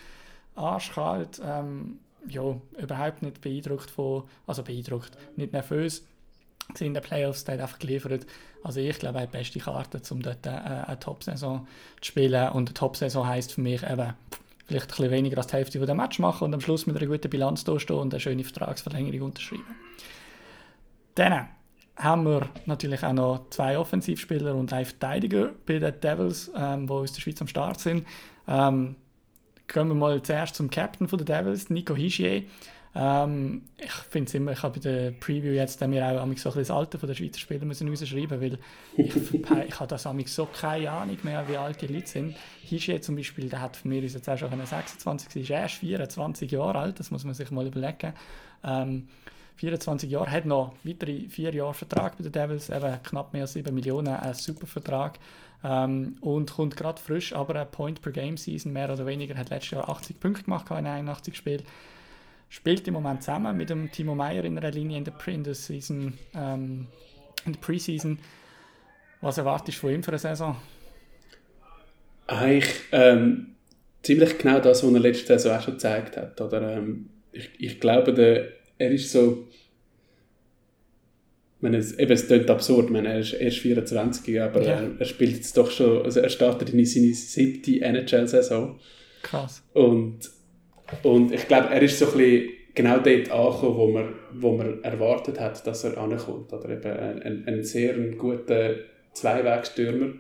arschkalt. Ähm, ja, überhaupt nicht beeindruckt von, also beeindruckt, nicht nervös in den Playoffs, der hat einfach geliefert. Also ich glaube, die beste Karte, um dort äh, eine Top-Saison zu spielen. Und eine Top-Saison heisst für mich eben vielleicht ein bisschen weniger als die Hälfte dem Match machen und am Schluss mit einer guten Bilanz dastehen und eine schöne Vertragsverlängerung unterschreiben. Dann haben wir natürlich auch noch zwei Offensivspieler und einen Verteidiger bei den Devils, ähm, die aus der Schweiz am Start sind. Ähm, gehen wir mal zuerst zum Captain den Devils, Nico Hischier. Ähm, ich finde es immer, ich habe bei der Preview jetzt wir auch amigs so ein das Alter von der Schweizer Spieler müssen rausschreiben, weil ich, ich habe das amigs so keine Ahnung mehr, wie alt die Leute sind. Hischier zum Beispiel, der hat für mich jetzt auch schon wenn er 26 ist, erst 24 Jahre alt, das muss man sich mal überlegen. Ähm, 24 Jahre, hat noch weitere vier Jahre Vertrag bei den Devils, eben knapp mehr als 7 Millionen, ein super Vertrag. Ähm, und kommt gerade frisch, aber ein Point per Game Season, mehr oder weniger, hat letztes Jahr 80 Punkte gemacht in 81 Spielen. Spielt im Moment zusammen mit dem Timo Meyer in einer Linie in der, Pre- in der Season, ähm, in der Preseason. Was erwartest du von ihm für eine Saison? eigentlich ähm, ziemlich genau das, was er letzte Saison auch schon gezeigt hat. Oder, ähm, ich, ich glaube, der, er ist so. Ich meine, es, eben, es klingt absurd, meine, er ist erst 24, aber Ja. er, er spielt jetzt doch schon, also er startet in seine siebte NHL-Saison. Krass. Und, und ich glaube, er ist so ein bisschen genau dort angekommen, wo man, wo man erwartet hat, dass er ankommt. Oder eben ein, ein, sehr guter Zweiwegstürmer,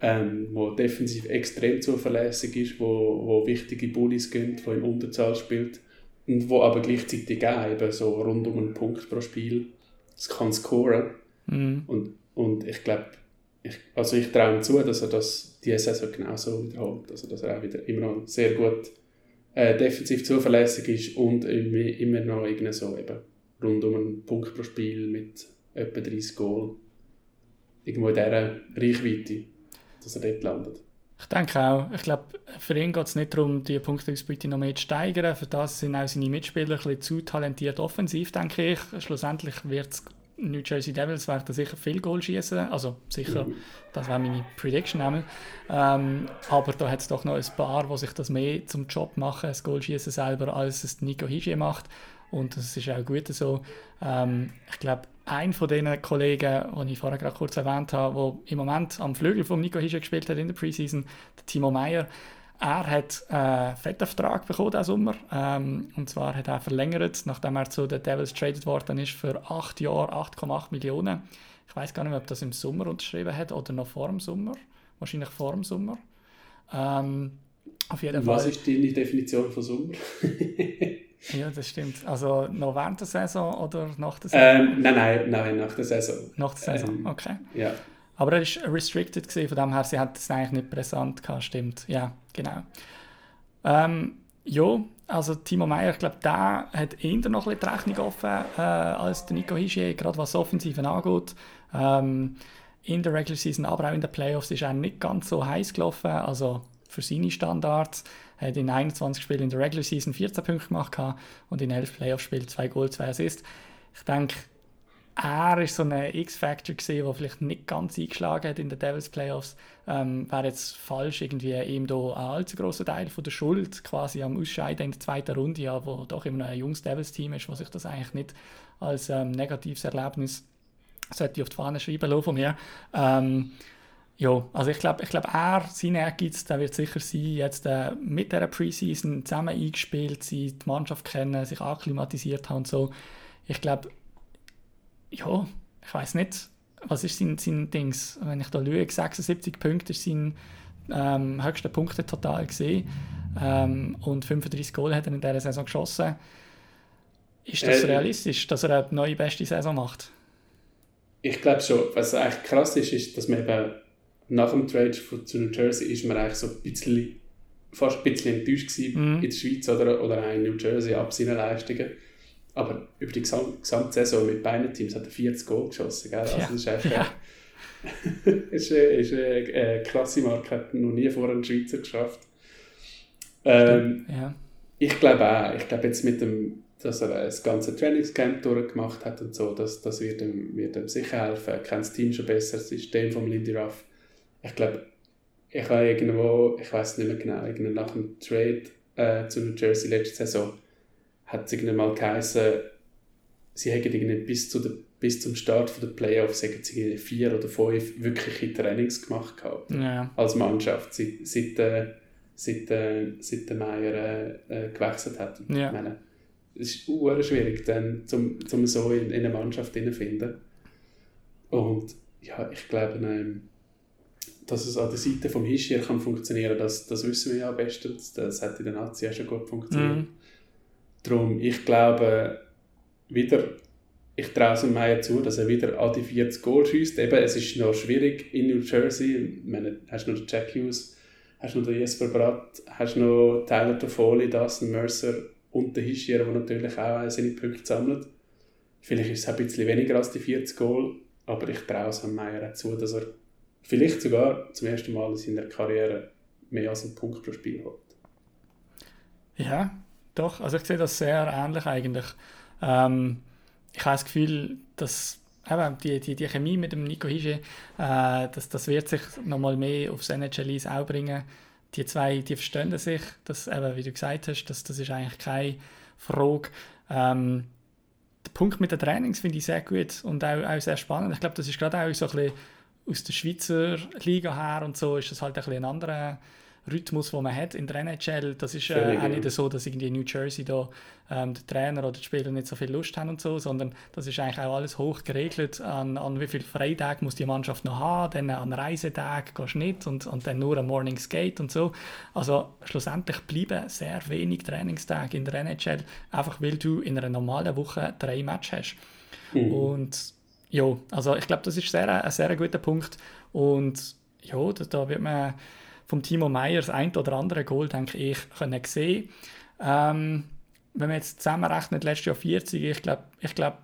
ähm, der defensiv extrem zuverlässig ist, wo, wo wichtige Bullies gönnt, wo im Unterzahl spielt und wo aber gleichzeitig auch eben so rund um einen Punkt pro Spiel das kann scoren. Mhm. Und, und ich glaube, ich, also ich traue ihm zu, dass er das diese Saison genauso wiederholt. Also dass er auch wieder immer noch sehr gut äh, defensiv zuverlässig ist und immer, noch irgendwie so eben rund um einen Punkt pro Spiel mit etwa 30 Goal. Irgendwo in dieser Reichweite, dass er dort landet. Ich denke auch. Ich glaube, für ihn geht es nicht darum, die Punkteausbeute noch mehr zu steigern. Für das sind auch seine Mitspieler ein bisschen zu talentiert offensiv, denke ich. Schlussendlich wird es New Jersey Devils werden sicher viel Goal schießen. Also sicher, das wäre meine Prediction einmal. Ähm, aber da hat es doch noch ein paar, die sich das mehr zum Job machen, das Goal schießen selber, als es Nico Hischier macht. Und das ist auch gut so. Ähm, ich glaube, ein von den Kollegen, den ich vorher gerade kurz erwähnt habe, der im Moment am Flügel von Nico Hischier gespielt hat in der Preseason, der Timo Meyer, er hat einen fetten Vertrag bekommen diesen Sommer. Ähm, und zwar hat er verlängert, nachdem er zu den Devils traded worden ist, für 8 Jahre 8,8 Millionen. Ich weiß gar nicht mehr, ob das im Sommer unterschrieben hat oder noch vor dem Sommer. Wahrscheinlich vor dem Sommer. Ähm, auf jeden Fall. Was ist deine Definition von Sommer? Ja, das stimmt. Also noch während der Saison oder nach der Saison? Ähm, nein, nein, nein, nach der Saison. Nach der Saison, Ähm, okay. Ja. Aber er ist restricted gewesen, von dem her, sie hat es eigentlich nicht präsent gehabt, stimmt. Ja, genau. Ähm, ja, also Timo Meyer, ich glaube, der hat eher noch ein die Rechnung offen äh, als der Nico Hischier, gerade was Offensiven angeht. Ähm, in der Regular Season, aber auch in den Playoffs ist er nicht ganz so heiß gelaufen, also für seine Standards. Er hat in 21 Spielen in der Regular Season 14 Punkte gemacht und in 11 Playoff-Spielen 2 Goal, 2 Assists. Ich denke, er ist so ein X-Factor gesehen, der vielleicht nicht ganz eingeschlagen hat in den Devils Playoffs. Ähm, Wäre jetzt falsch, irgendwie ihm da einen allzu grossen Teil von der Schuld quasi am Ausscheiden in der zweiten Runde, ja, wo doch immer noch ein junges Devils-Team ist, was sich das eigentlich nicht als ähm, negatives Erlebnis sollte ich auf die Fahne schreiben lassen von mir. Ähm, ja, also ich glaube, ich glaub, er, sein Ehrgeiz, der wird sicher sein, jetzt äh, mit dieser Preseason zusammen eingespielt sein, die Mannschaft kennen, sich akklimatisiert haben und so. Ich glaube, ja, ich weiß nicht, was ist sein, sein Dings, wenn ich da schaue, 76 Punkte ist sein ähm, höchster Punkte total gesehen ähm, und 35 Goal hat er in dieser Saison geschossen. Ist das Äh, realistisch, dass er eine neue beste Saison macht? Ich glaube schon. Was eigentlich krass ist, ist, dass man eben nach dem Trade zu New Jersey ist man eigentlich so ein bisschen, fast ein bisschen enttäuscht gewesen Mhm. in der Schweiz oder, oder auch in New Jersey ab seinen Leistungen. Aber über die gesam- gesamte Saison mit beiden Teams hat er 40 Goal geschossen. Gell? Also Ja. das ist echt Ja. ist, eine, ist eine, äh, klasse Marke, hat noch nie vorher ein Schweizer geschafft. Ähm, Ja. ich glaube auch, ich glaube jetzt mit dem, dass er das ganze Trainingscamp durchgemacht hat und so, das, das wird, ihm, wird ihm sicher helfen. Er kennt das Team schon besser, das System von Lindy Ruff. Ich glaube, ich habe irgendwo, ich weiß nicht mehr genau, nach dem Trade äh, zu New Jersey letzte Saison, hat es irgendwann mal geheißen, sie hätten irgendwie bis, zu der, bis zum Start der Playoffs sie vier oder fünf wirkliche Trainings gemacht gehabt Ja. als Mannschaft, seit, seit, äh, seit, äh, seit der Meier äh, äh, gewechselt hat. Ja. Ich meine, es ist sehr schwierig, dann, zum, zum so in, in eine Mannschaft zu finden. Und ja, ich glaube, ähm, dass es an der Seite vom Hischier kann funktionieren, das, das wissen wir ja bestens. Das hat in der Nazi auch schon gut funktioniert. Mhm. Darum, ich glaube, wieder, ich traue es Meier zu, dass er wieder an die 40 Goal schießt. Eben, es ist noch schwierig in New Jersey. Ich meine, hast du noch den Jack Hughes, hast du noch den Jesper Bratt, hast du noch Tyler Toffoli, Dustin Mercer und den Hischier, der natürlich auch seine Punkte sammelt. Vielleicht ist es ein bisschen weniger als die 40 Goal, aber ich traue es Meier auch zu, dass er vielleicht sogar zum ersten Mal in seiner Karriere mehr als einen Punkt pro Spiel hat. Ja, doch. Also ich sehe das sehr ähnlich eigentlich. Ähm, ich habe das Gefühl, dass eben, die, die, die Chemie mit dem Nico Hische, äh, das, das wird sich nochmal mehr aufs NHL auch bringen. Die zwei, die verstehen sich, das, eben, wie du gesagt hast, das, das ist eigentlich keine Frage. Ähm, der Punkt mit den Trainings finde ich sehr gut und auch, auch sehr spannend. Ich glaube, das ist gerade auch so ein bisschen aus der Schweizer Liga her und so ist das halt ein bisschen ein anderer Rhythmus, den man hat in der NHL. Das ist äh, auch nicht so, dass irgendwie in New Jersey da ähm, der Trainer oder die Spieler nicht so viel Lust haben und so, sondern das ist eigentlich auch alles hoch geregelt, an, an wie viele Freitage muss die Mannschaft noch haben, dann an Reisetagen gehst du nicht und, und dann nur am Morning Skate und so. Also schlussendlich bleiben sehr wenig Trainingstage in der NHL, einfach weil du in einer normalen Woche drei Matches hast. Mhm. Und ja, also ich glaube, das ist sehr, ein sehr guter Punkt. Und ja, da wird man vom Timo Meyer das ein oder andere Goal, denke ich, können sehen. Ähm, wenn man jetzt zusammenrechnet, letztes Jahr 40, ich glaube, ich glaube,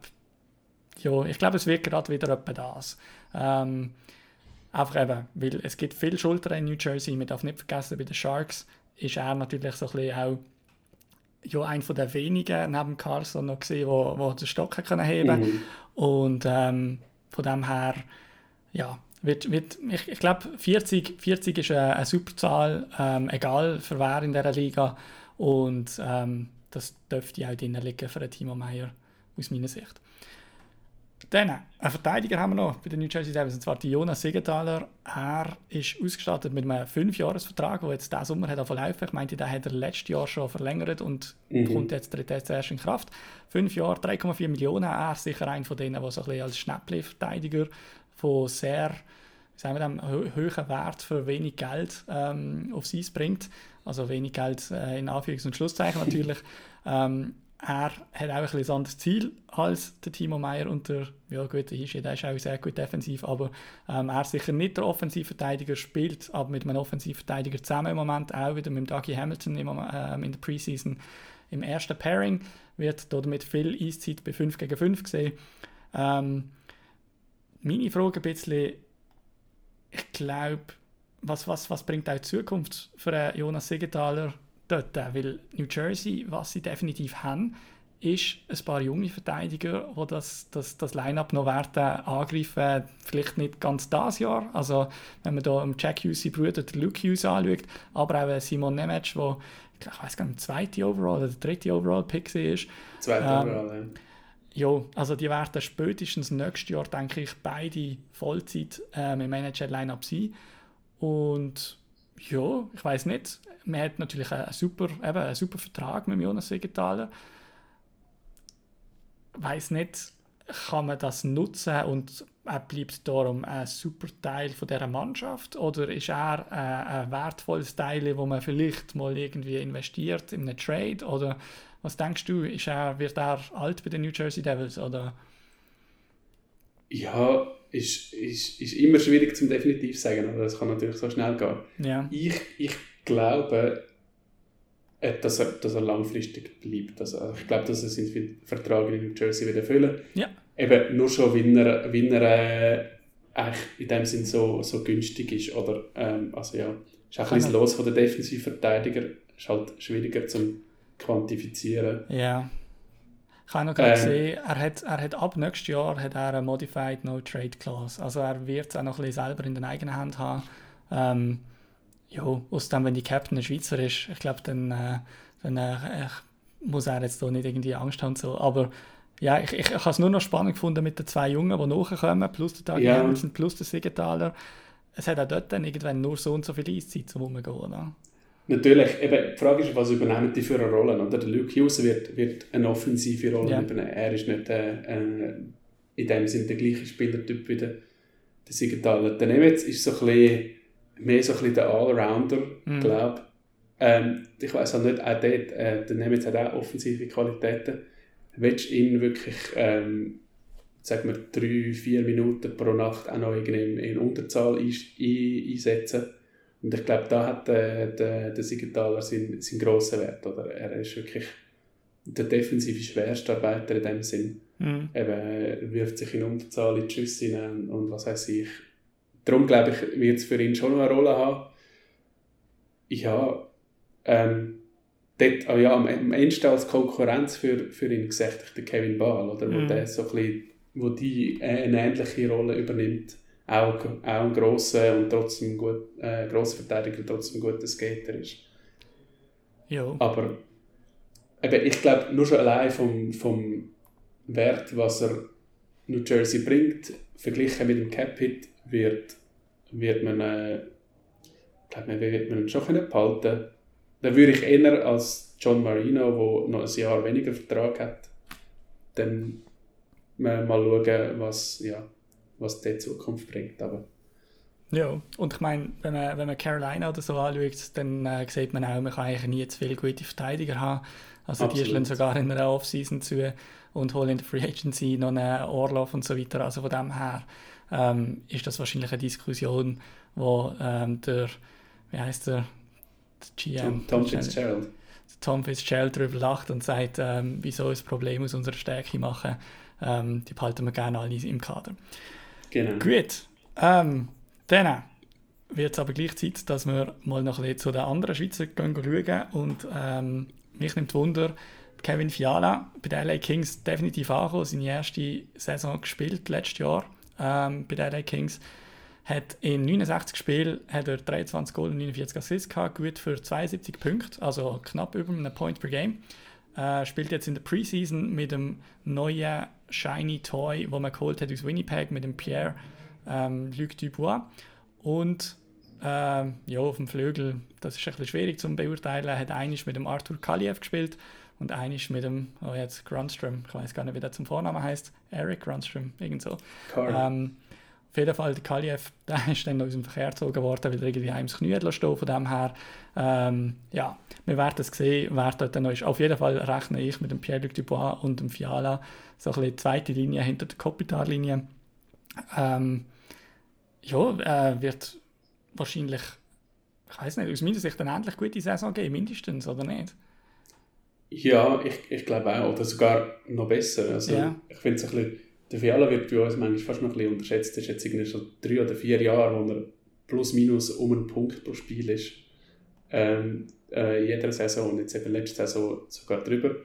ja, ich glaube, es wird gerade wieder etwa das. Ähm, einfach eben, weil es gibt viele Schultern in New Jersey, man darf nicht vergessen, bei den Sharks ist er natürlich so ein bisschen auch ja, einer von der wenigen neben Carlson noch gesehen, wo, wo den Stock können heben Mhm. und ähm, von dem her, ja, wird, wird, ich, ich glaube, 40, 40 ist eine, eine super Zahl, ähm, egal für wer in dieser Liga. Und ähm, das dürfte auch drin liegen für Timo Meyer, aus meiner Sicht. Dann, einen Verteidiger haben wir noch bei den New Jersey Devils, und zwar die Jonas Siegenthaler. Er ist ausgestattet mit einem 5-Jahres-Vertrag, der jetzt diesen Sommer hat laufen. Ich meinte, den hat er letztes Jahr schon verlängert und Mhm. kommt jetzt tritt jetzt erst in Kraft. Fünf Jahre, 3,4 Millionen. Er ist sicher einer von denen, der so ein bisschen als Schnäppli-Verteidiger von sehr sagen wir dem, hö hohen Wert für wenig Geld ähm, aufs Eis bringt. Also wenig Geld äh, in Anführungs- und Schlusszeichen natürlich. ähm, er hat auch ein, anderes Ziel als der Timo Meyer und der, ja gut, der Hischi, der ist auch sehr gut defensiv, aber ähm, er ist sicher nicht der Offensivverteidiger, spielt aber mit einem Offensivverteidiger zusammen im Moment, auch wieder mit Dougie Hamilton im, ähm, in der Preseason im ersten Pairing, wird damit viel Eiszeit bei 5 gegen 5 gesehen. Ähm, meine Frage ein bisschen, ich glaube, was, was, was bringt auch die Zukunft für Jonas Siegenthaler dort? Weil New Jersey, was sie definitiv haben, ist ein paar junge Verteidiger, die das, das, das Line-Up noch werden angreifen, vielleicht nicht ganz das Jahr. Also wenn man da Jack Hughes, Bruder, Luke Hughes anschaut, aber auch Simon Nemec, der ich weiß gar nicht, zweite Overall oder der dritte Overall-Pick ist. Zweite ähm, Overall, ja. Ja, also die werden spätestens nächstes Jahr, denke ich, beide Vollzeit ähm, im Manager-Line-Up sein. Und ja, ich weiß nicht. Man hat natürlich einen super, eben einen super Vertrag mit Jonas Siegenthaler. weiß nicht, kann man das nutzen und er bleibt darum ein super Teil von dieser Mannschaft? Oder ist er äh, ein wertvolles Teil, wo man vielleicht mal irgendwie investiert in einen Trade? Oder was denkst du, ist er, wird er alt bei den New Jersey Devils? Oder? Ja, ist, ist, ist immer schwierig zum definitiv sagen, aber das kann natürlich so schnell gehen. Ja. Ich, ich glaube, äh, dass er, dass er langfristig bleibt. Also ich glaube, dass er seinen Vertrag in New Jersey wieder erfüllen. Ja eben nur schon, wenn er, wenn er äh, in dem Sinn so, so günstig ist. Oder, ähm, also ja, ist auch ein bisschen los von den Defensivverteidiger. Ist halt schwieriger zu quantifizieren. Ja. Ich habe noch gerade ähm, gesehen, er hat, er hat ab nächstes Jahr hat er eine Modified No Trade Clause. Also er wird es auch noch ein bisschen selber in den eigenen Händen haben. Ähm, ja, aus dem, wenn die Captain ein Schweizer ist, ich glaube, dann, äh, dann äh, muss er jetzt da nicht irgendwie Angst haben. So. Aber ja, ich, ich, ich habe es nur noch spannend gefunden mit den zwei Jungen, die nachkommen, plus der Tag. Hamilton, plus der Siegenthaler. Es hat auch dort dann irgendwann nur so und so viel Eiszeit zum Rumgehen, oder? Natürlich, eben, die Frage ist, was übernehmen die für eine Rolle? Oder? Der Luke Hughes wird, wird eine offensive Rolle ja. übernehmen. Er ist nicht äh, äh, in dem Sinne der gleiche Spielertyp wie der, der Siegenthaler. Der Nemetz ist so ein bisschen, mehr so ein bisschen der Allrounder, mhm. glaube ähm, ich. weiß auch nicht, auch dort, äh, der Nemetz hat auch offensive Qualitäten willst du ihn wirklich, ähm, sagen wir, drei, vier Minuten pro Nacht auch noch in, in Unterzahl ein, einsetzen. Und ich glaube, da hat der, der, der Siegenthaler seinen, seinen grossen Wert. Oder? Er ist wirklich der defensive Schwerstarbeiter in dem Sinn. Mhm. Eben, er wirft sich in Unterzahl in die Schüsse hinein und was weiß ich. Darum glaube ich, wird es für ihn schon noch eine Rolle haben. Ja, ähm, dort, oh ja, am, am Ende als Konkurrenz für, für ihn gesagt, der Kevin Ball, oder, mhm. wo, der so ein bisschen, wo die äh, eine ähnliche Rolle übernimmt. Auch, auch ein grosser und trotzdem gut, äh, grosser Verteidiger, trotzdem ein guter Skater ist. Ja. Aber eben, ich glaube, nur schon allein vom, vom Wert, was er New Jersey bringt, verglichen mit dem Cap-Hit, wird, wird man, äh, glaub, man wird man ihn schon behalten können dann würde ich eher als John Marino, der noch ein Jahr weniger Vertrag hat, dann mal schauen, was, ja, was die Zukunft bringt. Aber ja, und ich meine, wenn man, wenn man Carolina oder so anschaut, dann äh, sieht man auch, man kann eigentlich nie zu viele gute Verteidiger haben. Also Absolut. die schlagen sogar in einer Offseason zu und holen in der Free Agency noch einen Orlauf und so weiter. Also von dem her ähm, ist das wahrscheinlich eine Diskussion, wo ähm, der, wie heißt der, GM. Tom, Tom Fitzgerald. Tom Fitzgerald darüber lacht und sagt, ähm, wieso ein Problem aus unserer Stärke machen. Ähm, die behalten wir gerne alle im Kader. Genau. Gut. Ähm, dann wird es aber gleich Zeit, dass wir mal noch ein bisschen zu den anderen Schweizer schauen. Und ähm, mich nimmt Wunder, Kevin Fiala bei den LA Kings definitiv angekommen, seine erste Saison gespielt letztes Jahr ähm, bei den LA Kings hat in 69 Spielen hat er 23 Goal und 49 Assists gehabt, gut für 72 Punkte, also knapp über einen Point per Game. Äh, spielt jetzt in der Preseason mit dem neuen Shiny Toy, wo man geholt hat aus Winnipeg, mit dem Pierre ähm, Luc Dubois. Und äh, ja, auf dem Flügel, das ist ein bisschen schwierig zu beurteilen, hat einisch mit dem Arthur Kaliev gespielt und einisch mit dem, oh jetzt Grunstrom, ich weiß gar nicht, wie der zum Vornamen heißt, Eric Grunstrom, irgend so. Ähm, auf jeden Fall, der Kaliev, der ist dann aus dem Verkehr gezogen worden, weil er irgendwie heim das Knie stehen von dem her. Ähm, ja, wir werden es sehen, wer dort noch ist. Auf jeden Fall rechne ich mit dem Pierre-Luc Dubois und dem Fiala so ein bisschen die zweite Linie hinter der Kopitar-Linie. Ähm, ja, äh, wird wahrscheinlich, ich weiß nicht, aus meiner Sicht eine endlich gute Saison geben, mindestens, oder nicht? Ja, ich, ich glaube auch, oder sogar noch besser. Also, Ja. Ich finde es ein bisschen, der Fiala wird bei uns manchmal fast noch ein bisschen unterschätzt. Das ist jetzt irgendwie schon drei oder vier Jahre, wo er plus minus um einen Punkt pro Spiel ist. Ähm, äh, jeder Saison und jetzt eben letzte Saison sogar drüber.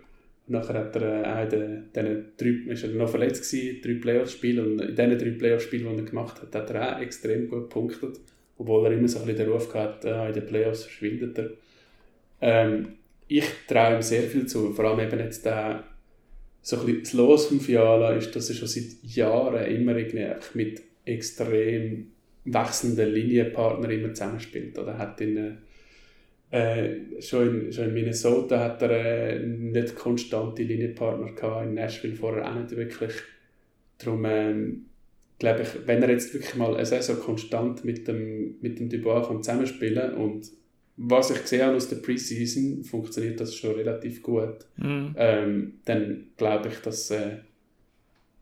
Nachher hat er äh, auch in den, drei, ist er noch verletzt gewesen, drei Playoff-Spiele und in diesen drei Playoff-Spielen, die er gemacht hat, hat er auch extrem gut gepunktet. Obwohl er immer so ein bisschen den Ruf gehabt hat, äh, in den Playoffs verschwindet er. Ähm, ich traue ihm sehr viel zu, vor allem eben jetzt der, so ein bisschen das Los vom Fiala ist, dass er schon seit Jahren immer irgendwie mit extrem wechselnden Linienpartnern immer zusammenspielt. Oder hat in, äh, schon, in, schon in Minnesota hat er äh, nicht konstante Linienpartner gehabt, in Nashville vorher auch nicht wirklich. Darum ähm, glaube ich, wenn er jetzt wirklich mal eine Saison konstant mit dem, mit dem Dubois kann zusammenspielen und was ich gesehen habe aus der Preseason, funktioniert das schon relativ gut. Mhm. Ähm, dann glaube ich, dass äh,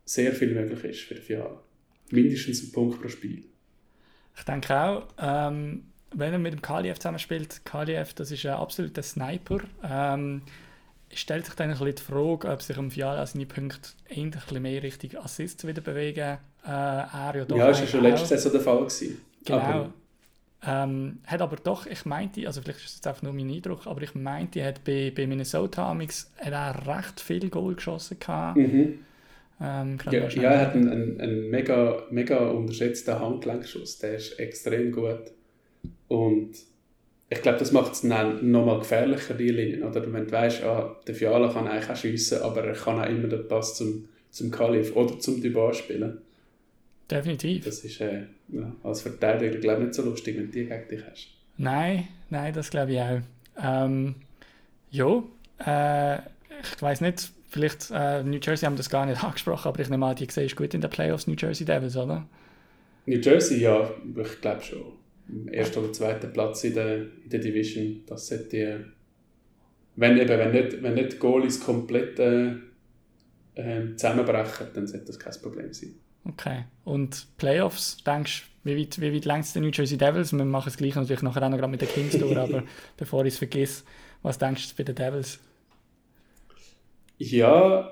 sehr viel möglich ist für den Fiala. Mindestens ein Punkt pro Spiel. Ich denke auch, ähm, wenn er mit dem Kaliev zusammenspielt, Kaliev, das ist ein absoluter Sniper. Ähm, stellt sich dann ein bisschen die Frage, ob sich am Fiala seine Punkte ein bisschen mehr Richtung Assists wieder bewegen. Äh, er ja doch ja, ist ja schon letzte. Saison der Fall gewesen. Genau. Aber, Ähm, hat aber doch, ich meinte, also vielleicht ist jetzt einfach nur mein Eindruck, aber ich meinte, er hat bei, bei Minnesota amix, hat er recht viel Goal geschossen gehabt. mhm. Ähm, ja, ja, er hat einen, einen, einen mega, mega unterschätzten Handgelenkschuss. Der ist extrem gut. Und ich glaube, das macht es dann nochmal gefährlicher, die Linien. Oder wenn du weißt, ah, der Fiala kann eigentlich auch schiessen, aber er kann auch immer den Pass zum, zum Kalif oder zum Dubois spielen. Definitiv. Das ist äh, ja, als Verteidiger glaube ich nicht so lustig, wenn du die gegen dich hast. Nein, nein, das glaube ich auch. Ähm, ja, äh, ich weiß nicht, vielleicht äh, New Jersey haben das gar nicht angesprochen, aber ich nehme an, die siehst gut in den Playoffs, New Jersey Devils, oder? New Jersey, ja, ich glaube schon. Ersten oder zweiten Platz in der, in der Division, das sollte wenn eben, wenn nicht, wenn nicht die Goalies komplett äh, äh, zusammenbrechen, dann sollte das kein Problem sein. Okay. Und Playoffs, denkst du, wie weit, wie weit längst die New Jersey Devils? Wir machen es gleich natürlich nachher auch noch mit den Kings durch, aber bevor ich es vergesse, was denkst du bei den Devils? Ja,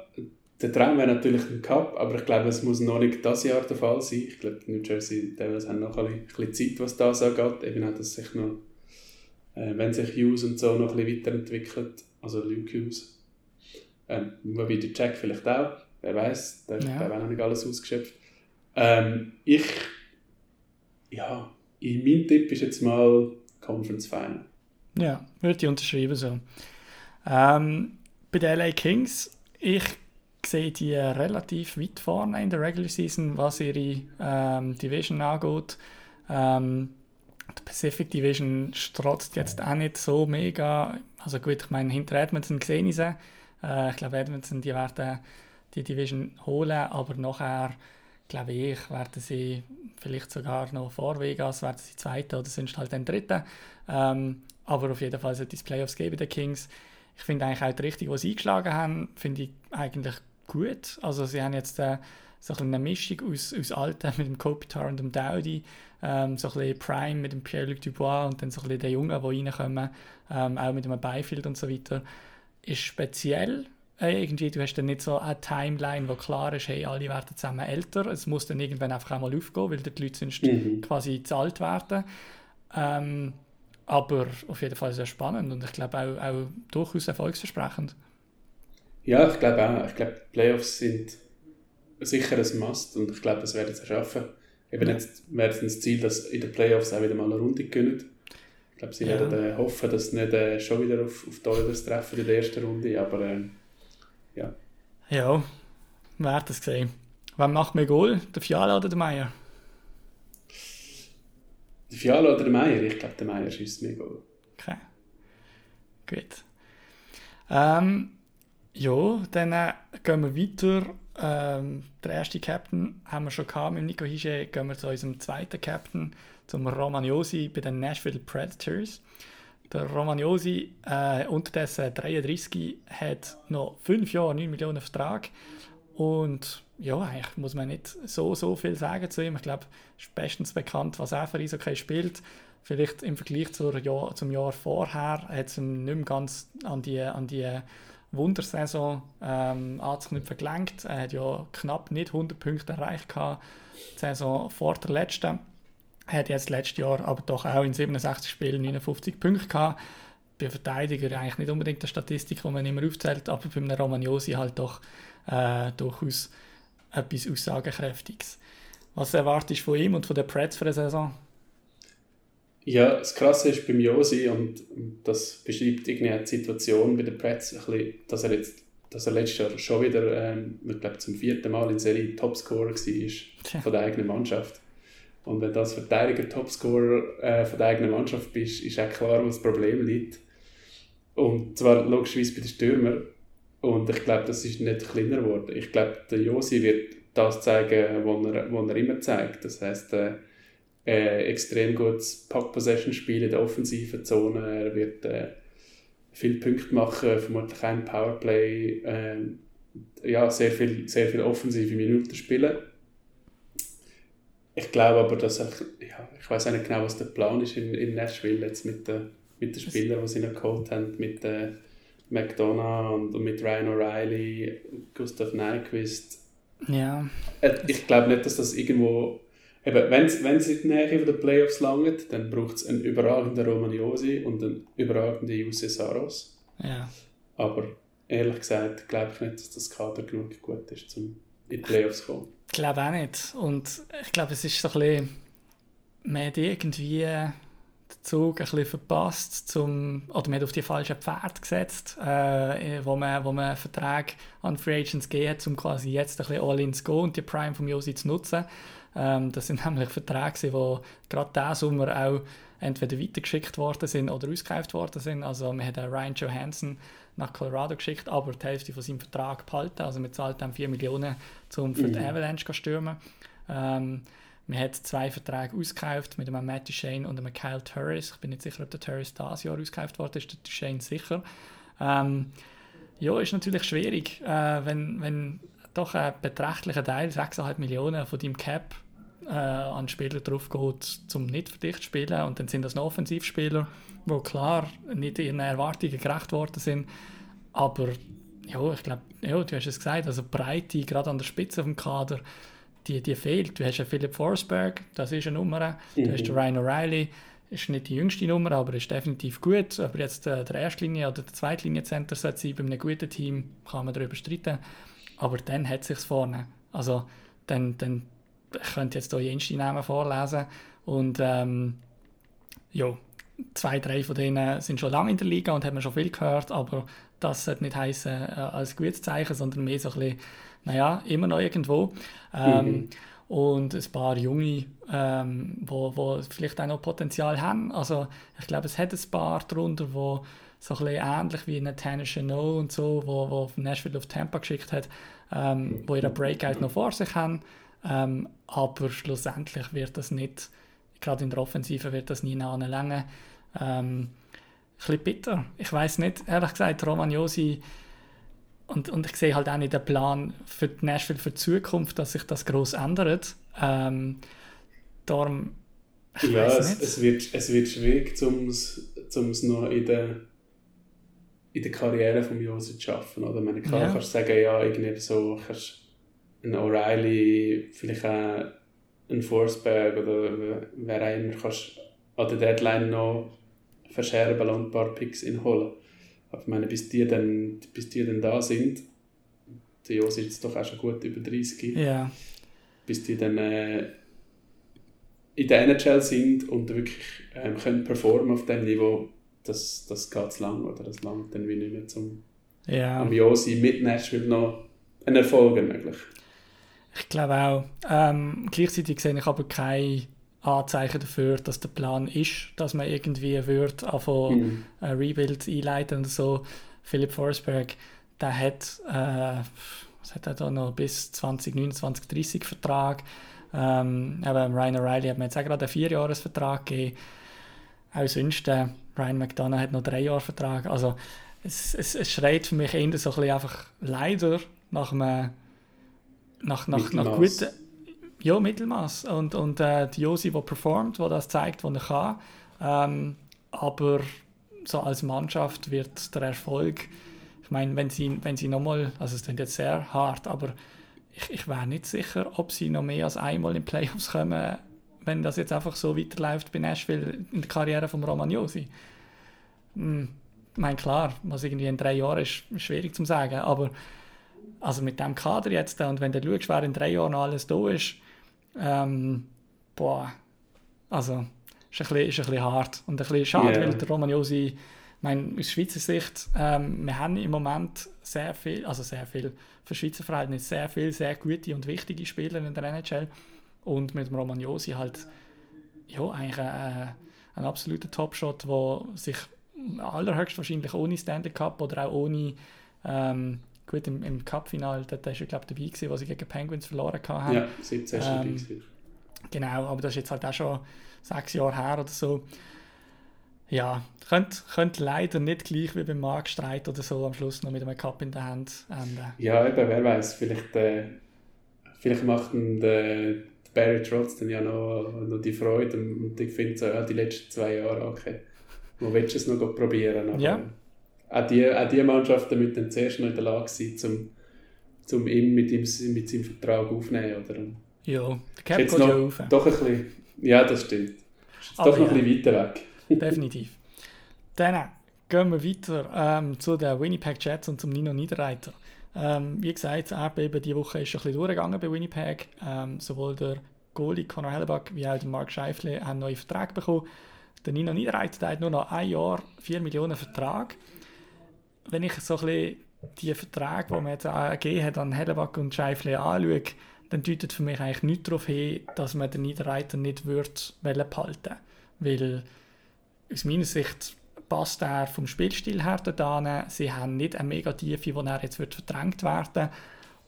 der Traum wäre natürlich ein Cup, aber ich glaube, es muss noch nicht das Jahr der Fall sein. Ich glaube, New Jersey Devils haben noch ein bisschen, Zeit, was das angeht. Eben auch, dass sich noch, äh, wenn sich Hughes und so noch ein bisschen weiterentwickelt, also Luke Hughes, ähm, wobei der Jack vielleicht auch, wer weiß, der, Ja. der noch nicht alles ausgeschöpft. Ähm, ich, ja, mein Tipp ist jetzt mal Conference Final. Ja, würde ich unterschreiben so. Ähm, bei den LA Kings, ich sehe die relativ weit vorne in der Regular Season, was ihre ähm, Division angeht. Ähm, die Pacific Division strotzt jetzt auch nicht so mega. Also gut, ich meine, hinter Edmonton sehe ich sie. Äh, ich glaube, Edmonton, die werden die Division holen, aber nachher, glaube ich, werden sie vielleicht sogar noch vor Vegas, werden sie Zweite oder sonst halt ein Dritter. Ähm, aber auf jeden Fall sollte es Playoffs geben, den Kings. Ich finde eigentlich auch die Richtung, die sie eingeschlagen haben, finde ich eigentlich gut. Also sie haben jetzt äh, so ein eine Mischung aus, aus Alten mit dem Kopitar und dem Dowdy, ähm, so ein bisschen Prime mit dem Pierre-Luc Dubois und dann so ein bisschen die Jungen, die reinkommen, ähm, auch mit dem Byfield und so weiter. Ist speziell. Äh, irgendwie, du hast dann nicht so eine Timeline, wo klar ist, hey, alle werden zusammen älter. Es muss dann irgendwann einfach auch mal aufgehen, weil die Leute sonst Mhm. quasi zu alt werden. Ähm, aber auf jeden Fall sehr spannend und ich glaube auch, auch durchaus erfolgsversprechend. Ja, ich glaube auch. Ich glaube, die Playoffs sind sicher ein Must und ich glaube, das werden sie schaffen. Eben jetzt wäre es das Ziel, dass in den Playoffs auch wieder mal eine Runde gewinnen. Ich glaube, sie Ja. werden äh, hoffen, dass sie nicht äh, schon wieder auf, auf die Oilers treffen in der ersten Runde, aber ähm, ja. Ja, hat das gesehen? Wer macht mehr Goal? Der Fiala oder der Meier? Der Fiala oder der Meier? Ich glaube, der Meier schießt mehr Goal. Okay. Gut. Ähm, ja, dann äh, gehen wir weiter ähm, der erste Captain haben wir schon gehabt mit Nico Hische. Gehen wir zu unserem zweiten Captain, zum Romagnosi bei den Nashville Predators. Der Romagnosi, äh, unterdessen 33, hat noch 5 Jahre 9 Millionen Vertrag. Und ja, eigentlich muss man nicht so, so viel sagen zu ihm. Ich glaube, es ist bestens bekannt, was er für Eishockey spielt. Vielleicht im Vergleich zur Jahr, zum Jahr vorher hat es ihm nicht mehr ganz an die, an die Wundersaison ähm, anzuknüpfen gelenkt. Er hat ja knapp nicht 100 Punkte erreicht gehabt, die Saison vor der letzten. Er hat jetzt letztes Jahr aber doch auch in 67 Spielen 59 Punkte gehabt. Bei Verteidiger eigentlich nicht unbedingt eine Statistik, die man immer aufzählt, aber bei einem Romagnosi halt doch äh, durchaus etwas Aussagekräftiges. Was erwartest du von ihm und von der Preds für die Saison? Ja, das Krasse ist beim Josi, und das beschreibt irgendwie die Situation bei den Preds, ein bisschen, dass er jetzt dass er letztes Jahr schon wieder, ähm, ich glaube, zum vierten Mal in Serie Topscorer war von der eigenen Mannschaft. Und wenn du als Verteidiger Topscorer äh, von der eigenen Mannschaft bist, ist auch klar, wo das Problem liegt. Und zwar logischerweise bei den Stürmern. Und ich glaube, das ist nicht kleiner geworden. Ich glaube, der Josi wird das zeigen, was er, was er immer zeigt. Das heisst, äh, äh, extrem gutes Puck-Possession-Spiel in der offensiven Zone. Er wird äh, viele Punkte machen, vermutlich ein Powerplay. Äh, ja, sehr viel, sehr viel offensive Minuten spielen. Ich glaube aber, dass ich, ja, ich weiß nicht genau, was der Plan ist in, in Nashville jetzt mit den, mit den Spielern, die sie noch geholt haben, mit äh, McDonough und, mit Ryan O'Reilly, Gustav Nyquist. Ja. Äh, ich glaube nicht, dass das irgendwo Eben, wenn es in die Nähe der Playoffs langt, dann braucht es einen überragenden Romaniosi und einen überragenden Jose Saros. Ja. Aber ehrlich gesagt glaube ich nicht, dass das Kader genug gut ist, um in die Playoffs zu kommen. Ich glaube auch nicht. Und ich glaube, es ist so ein bisschen, man hat irgendwie den Zug ein bisschen verpasst, zum, oder man hat auf die falschen Pferde gesetzt, äh, wo, man, wo man Vertrag an Free Agents gegeben hat, um quasi jetzt ein bisschen all-in zu gehen und die Prime vom Josi zu nutzen. Ähm, das sind nämlich Verträge, die gerade diesen Sommer auch entweder weitergeschickt worden sind oder ausgekauft worden sind. Also man hat Ryan Johansson nach Colorado geschickt, aber die Hälfte von seinem Vertrag behalten. Also man zahlt dann 4 Millionen, um für mhm. die Avalanche zu stürmen. Ähm, man hat zwei Verträge ausgekauft mit einem Matt Duchesne und einem Kyle Turris. Ich bin nicht sicher, ob der Turris dieses Jahr ausgekauft wurde, ist der Duchesne sicher. Ähm, ja, ist natürlich schwierig, äh, wenn, wenn doch ein beträchtlicher Teil, 6,5 Millionen von deinem Cap äh, an Spieler drauf geht, zum nicht für dich zu spielen. Und dann sind das noch Offensivspieler, die klar nicht ihren Erwartungen gerecht worden sind. Aber ja, ich glaube, ja, du hast es gesagt, also Breite, gerade an der Spitze vom Kader, die, die fehlt. Du hast ja Philipp Forsberg, das ist eine Nummer. Mhm. Du hast. Ryan O'Reilly, ist nicht die jüngste Nummer, aber ist definitiv gut. Aber jetzt äh, der Erstlinie- oder der Zweitlinie-Center sollte sein bei einem guten Team, kann man darüber streiten. Aber dann hat es sich vorne. Also dann, dann ich könnte jetzt hier jenste Namen vorlesen und ähm, ja, zwei, drei von denen sind schon lange in der Liga und haben schon viel gehört, aber das sollte nicht heißen äh, als gutes Zeichen, sondern mehr so ein bisschen, naja, immer noch irgendwo. Ähm, mhm. Und ein paar Junge, ähm, wo, wo vielleicht auch noch Potenzial haben. Also ich glaube, es hat ein paar darunter, wo so ein bisschen ähnlich wie Nathaniel Chanel und so, wo, wo Nashville auf Tampa geschickt hat, ähm, wo ihre Breakout noch vor sich haben. Ähm, aber schlussendlich wird das nicht, gerade in der Offensive wird das nie nachlangen. Ähm, ein bisschen bitter. Ich weiß nicht, ehrlich gesagt, Romagnosi und, und ich sehe halt auch nicht den Plan für die Nashville für die Zukunft, dass sich das groß ändert. Ähm, darum, ja, es, es, wird, es wird schwierig, um es noch in der, in der Karriere von Josi zu schaffen. Oder? Ich meine, klar ja. kannst du sagen, ja, irgendwie so, kannst ein O'Reilly, vielleicht auch ein Forsberg oder wer auch immer kannst an der Deadline noch verscherben und ein paar Picks inholen. Aber ich meine, bis die dann, bis die dann da sind, der Jos ist jetzt doch auch schon gut über 30. Ja. Bis die dann äh, in der NHL sind und wirklich ähm, können performen auf dem Niveau, das, das geht zu lang oder das langt dann wie nicht mehr zum ja. am Josi mit Nashville noch einen Erfolg ermöglichen. Ich glaube auch. Ähm, gleichzeitig sehe ich aber kein Anzeichen dafür, dass der Plan ist, dass man irgendwie wird anfangen, mhm. ein Rebuild einleiten und so. Philipp Forsberg, der hat, äh, was hat er da noch, bis 2029, 30 Vertrag. Ähm, eben Ryan O'Reilly hat mir jetzt auch gerade einen Vierjahresvertrag gegeben. Auch sonst, äh, Ryan McDonough hat noch drei Jahre Vertrag. Also es, es, es schreit für mich eher so ein bisschen einfach leider nach einem nach, nach, nach guten ja, Mittelmaß. Und, und äh, die Josi, die performt, die das zeigt, was er kann. Ähm, aber so als Mannschaft wird der Erfolg, ich meine, wenn sie, wenn sie nochmal, also es klingt jetzt sehr hart, aber ich, ich wäre nicht sicher, ob sie noch mehr als einmal in Playoffs kommen, wenn das jetzt einfach so weiterläuft bei Nashville in der Karriere von Roman Josi. Hm, ich meine, klar, was irgendwie in drei Jahren ist, ist schwierig zu sagen, aber also mit dem Kader jetzt und wenn du schaust, wer in drei Jahren noch alles da ist, ähm, boah, also ist ein, bisschen, ist ein bisschen hart und ein bisschen schade, yeah. weil der Romagnosi, mein, aus Schweizer Sicht, ähm, wir haben im Moment sehr viel, also sehr viel, für Schweizer Verhältnisse sehr viele sehr gute und wichtige Spieler in der NHL und mit dem Romagnosi halt, ja, eigentlich äh, ein absoluter Topshot, der sich allerhöchstwahrscheinlich ohne Stanley Cup oder auch ohne ähm, gut, im, im Cup-Final, da war er, glaube dabei gewesen, wo sie gegen Penguins verloren haben. Ja, 17 ähm, Genau, aber das ist jetzt halt auch schon sechs Jahre her oder so. Ja, könnte, könnte leider nicht gleich wie beim Marktstreit oder so am Schluss noch mit einem Cup in der Hand enden. Ja, eben, wer weiß, vielleicht, äh, vielleicht macht ein, der Barry Trotz dann ja noch, noch die Freude und ich finde so, ja, die letzten zwei Jahre, okay, wo willst du es noch probieren? Aber, ja auch die, auch die Mannschaften müssen dann zuerst noch in der Lage sein, zum, zum ihn mit, ihm, mit seinem Vertrag aufzunehmen. Oder? Ja, der Cap geht ja auf. Doch ein bisschen, ja, das stimmt. Ist doch ja. ein bisschen weiter weg. Definitiv. Dann gehen wir weiter ähm, zu den Winnipeg Jets und zum Nino Niederreiter. Ähm, wie gesagt, das Erdbeben diese Woche ist ein bisschen durchgegangen bei Winnipeg. Ähm, sowohl der Goalie Conor Hellebuck wie auch der Mark Scheifele haben neue Verträge bekommen. Der Nino Niederreiter hat nur noch ein Jahr 4 Millionen Vertrag wenn ich so die Verträge, die man jetzt gegeben hat an Helleback und Scheifle anschaue, dann deutet für mich eigentlich nichts darauf hin, dass man den Niederreiter nicht wird behalten Weil aus meiner Sicht passt er vom Spielstil her dorthin. Sie haben nicht eine mega Tiefe, wo er jetzt verdrängt werden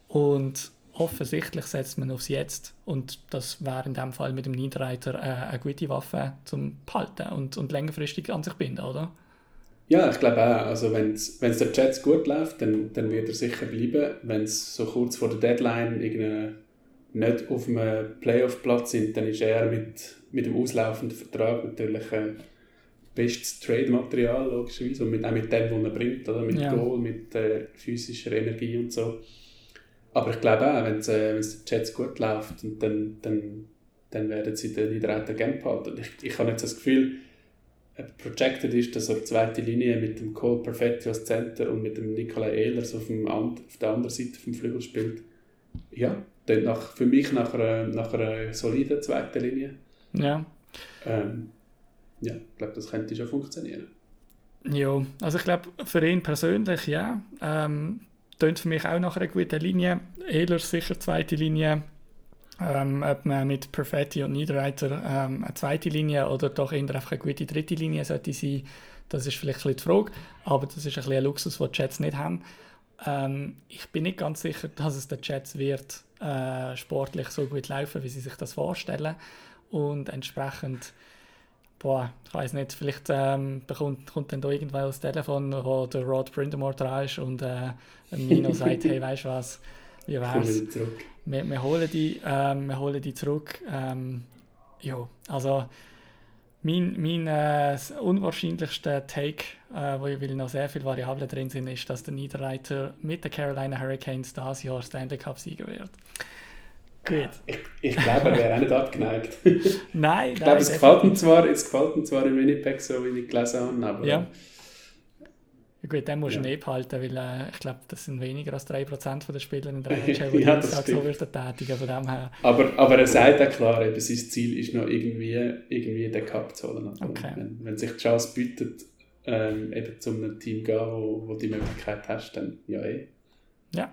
Und offensichtlich setzt man aufs Jetzt. Und das wäre in dem Fall mit dem Niederreiter äh, eine gute Waffe zum Behalten und, und längerfristig an sich binden, oder? Ja, ich glaube auch. Also wenn es der Jets gut läuft, dann, dann wird er sicher bleiben. Wenn es so kurz vor der Deadline nicht auf einem Playoff-Platz sind, dann ist er mit, mit dem auslaufenden Vertrag natürlich äh, bestes Trade-Material, logischerweise. Und mit, auch mit dem, was er bringt, oder? mit ja. Goal, mit äh, physischer Energie und so. Aber ich glaube auch, wenn es äh, den Jets gut läuft, dann, dann, dann werden sie den Niederreiter gerne behalten. Ich, ich habe jetzt das Gefühl, projected ist, dass er zweite Linie mit dem Cole Perfetti als Center und mit dem Nikolai Ehlers auf, dem, auf der anderen Seite vom Flügel spielt. Ja, dann nach, für mich nach einer, nach einer soliden zweiten Linie. Ja. Ähm, ja, ich glaube, das könnte schon funktionieren. Ja, also ich glaube, für ihn persönlich, ja. Ähm, tönt für mich auch nach einer guten Linie. Ehlers sicher zweite Linie ähm, ob man mit Perfetti und Niederreiter ähm, eine zweite Linie oder doch eher einfach eine gute dritte Linie sollte sein, das ist vielleicht ein bisschen die Frage, aber das ist ein, bisschen ein Luxus, den die Jets nicht haben. Ähm, ich bin nicht ganz sicher, dass es den Jets wird äh, sportlich so gut laufen, wie sie sich das vorstellen. Und entsprechend boah, ich weiß nicht, vielleicht ähm, bekommt, kommt dann da irgendwann das Telefon, wo der Rod Brindamore dran ist und äh, Nino sagt, hey, weißt du was, wie wär's? Wir, wir, holen die, ähm, wir holen die zurück. Ähm, ja, also mein, mein äh, unwahrscheinlichster Take, äh, wo ich will noch sehr viele Variablen drin sind, ist, dass der Niederreiter mit den Carolina Hurricanes das Jahr Stanley Cup sieger wird. Gut. Ich, ich glaube, er wäre auch nicht abgeneigt. nein, Ich glaube, es gefällt, ihm zwar, es gefällt ihm zwar in Winnipeg, so wie ich gelesen habe, aber... Ja. Gut, den musst du ja. nicht behalten, weil äh, ich glaube, das sind weniger als 3% der Spieler in der NHL, die ja, Tag so würden tätigen. Von dem her. Aber, aber er sagt ja klar, eben, sein Ziel ist noch irgendwie, irgendwie den Cup zu holen. Okay. Wenn, wenn sich die Chance bietet, ähm, eben zu einem Team gehen, wo, wo die Möglichkeit hast, dann ja eh. Ja.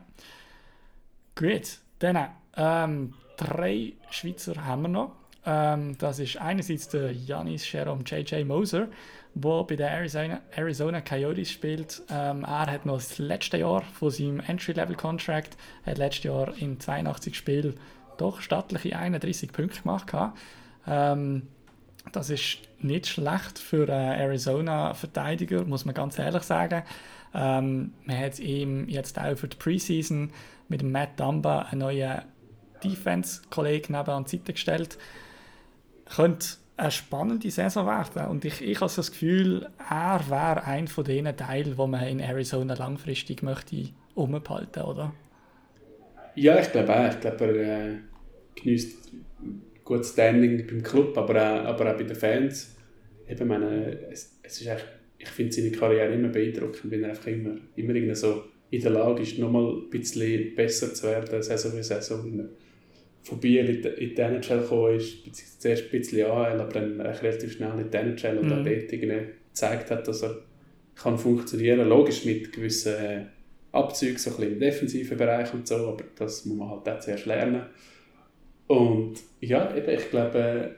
Gut, dann ähm, drei Schweizer haben wir noch. Ähm, das ist einerseits der Janis Jerome J.J. Moser der bei den Arizona, Arizona Coyotes spielt. Ähm, er hat noch das letzte Jahr von seinem Entry-Level-Contract, hat letztes Jahr in 82 Spielen doch stattliche 31 Punkte gemacht. Ähm, das ist nicht schlecht für einen Arizona-Verteidiger, muss man ganz ehrlich sagen. Ähm, man hat ihm jetzt auch für die Preseason mit Matt Dumba einen neuen Defense-Kollegen neben an die Seite gestellt. Könnte eine spannende Saison werden. Und ich, ich habe das Gefühl, er wäre ein von den Teilen, wo man in Arizona langfristig möchte umbehalten, oder? Ja, ich glaube auch. Ich glaube, er äh, genießt gutes Standing beim Club, aber auch, aber auch bei den Fans. Eben, meine, es, es ist echt, ich finde seine Karriere immer beeindruckend, weil er einfach immer, immer so in der Lage ist, nochmal ein bisschen besser zu werden, Saison für Saison. Von Biel in in die NHL gekommen ist, beziehungsweise zuerst ein bisschen AHL, aber dann relativ schnell in die NHL und mhm. dort gezeigt hat, dass er kann funktionieren Logisch mit gewissen äh, Abzügen, so ein bisschen im defensiven Bereich und so, aber das muss man halt auch zuerst lernen. Und ja, eben, ich glaube,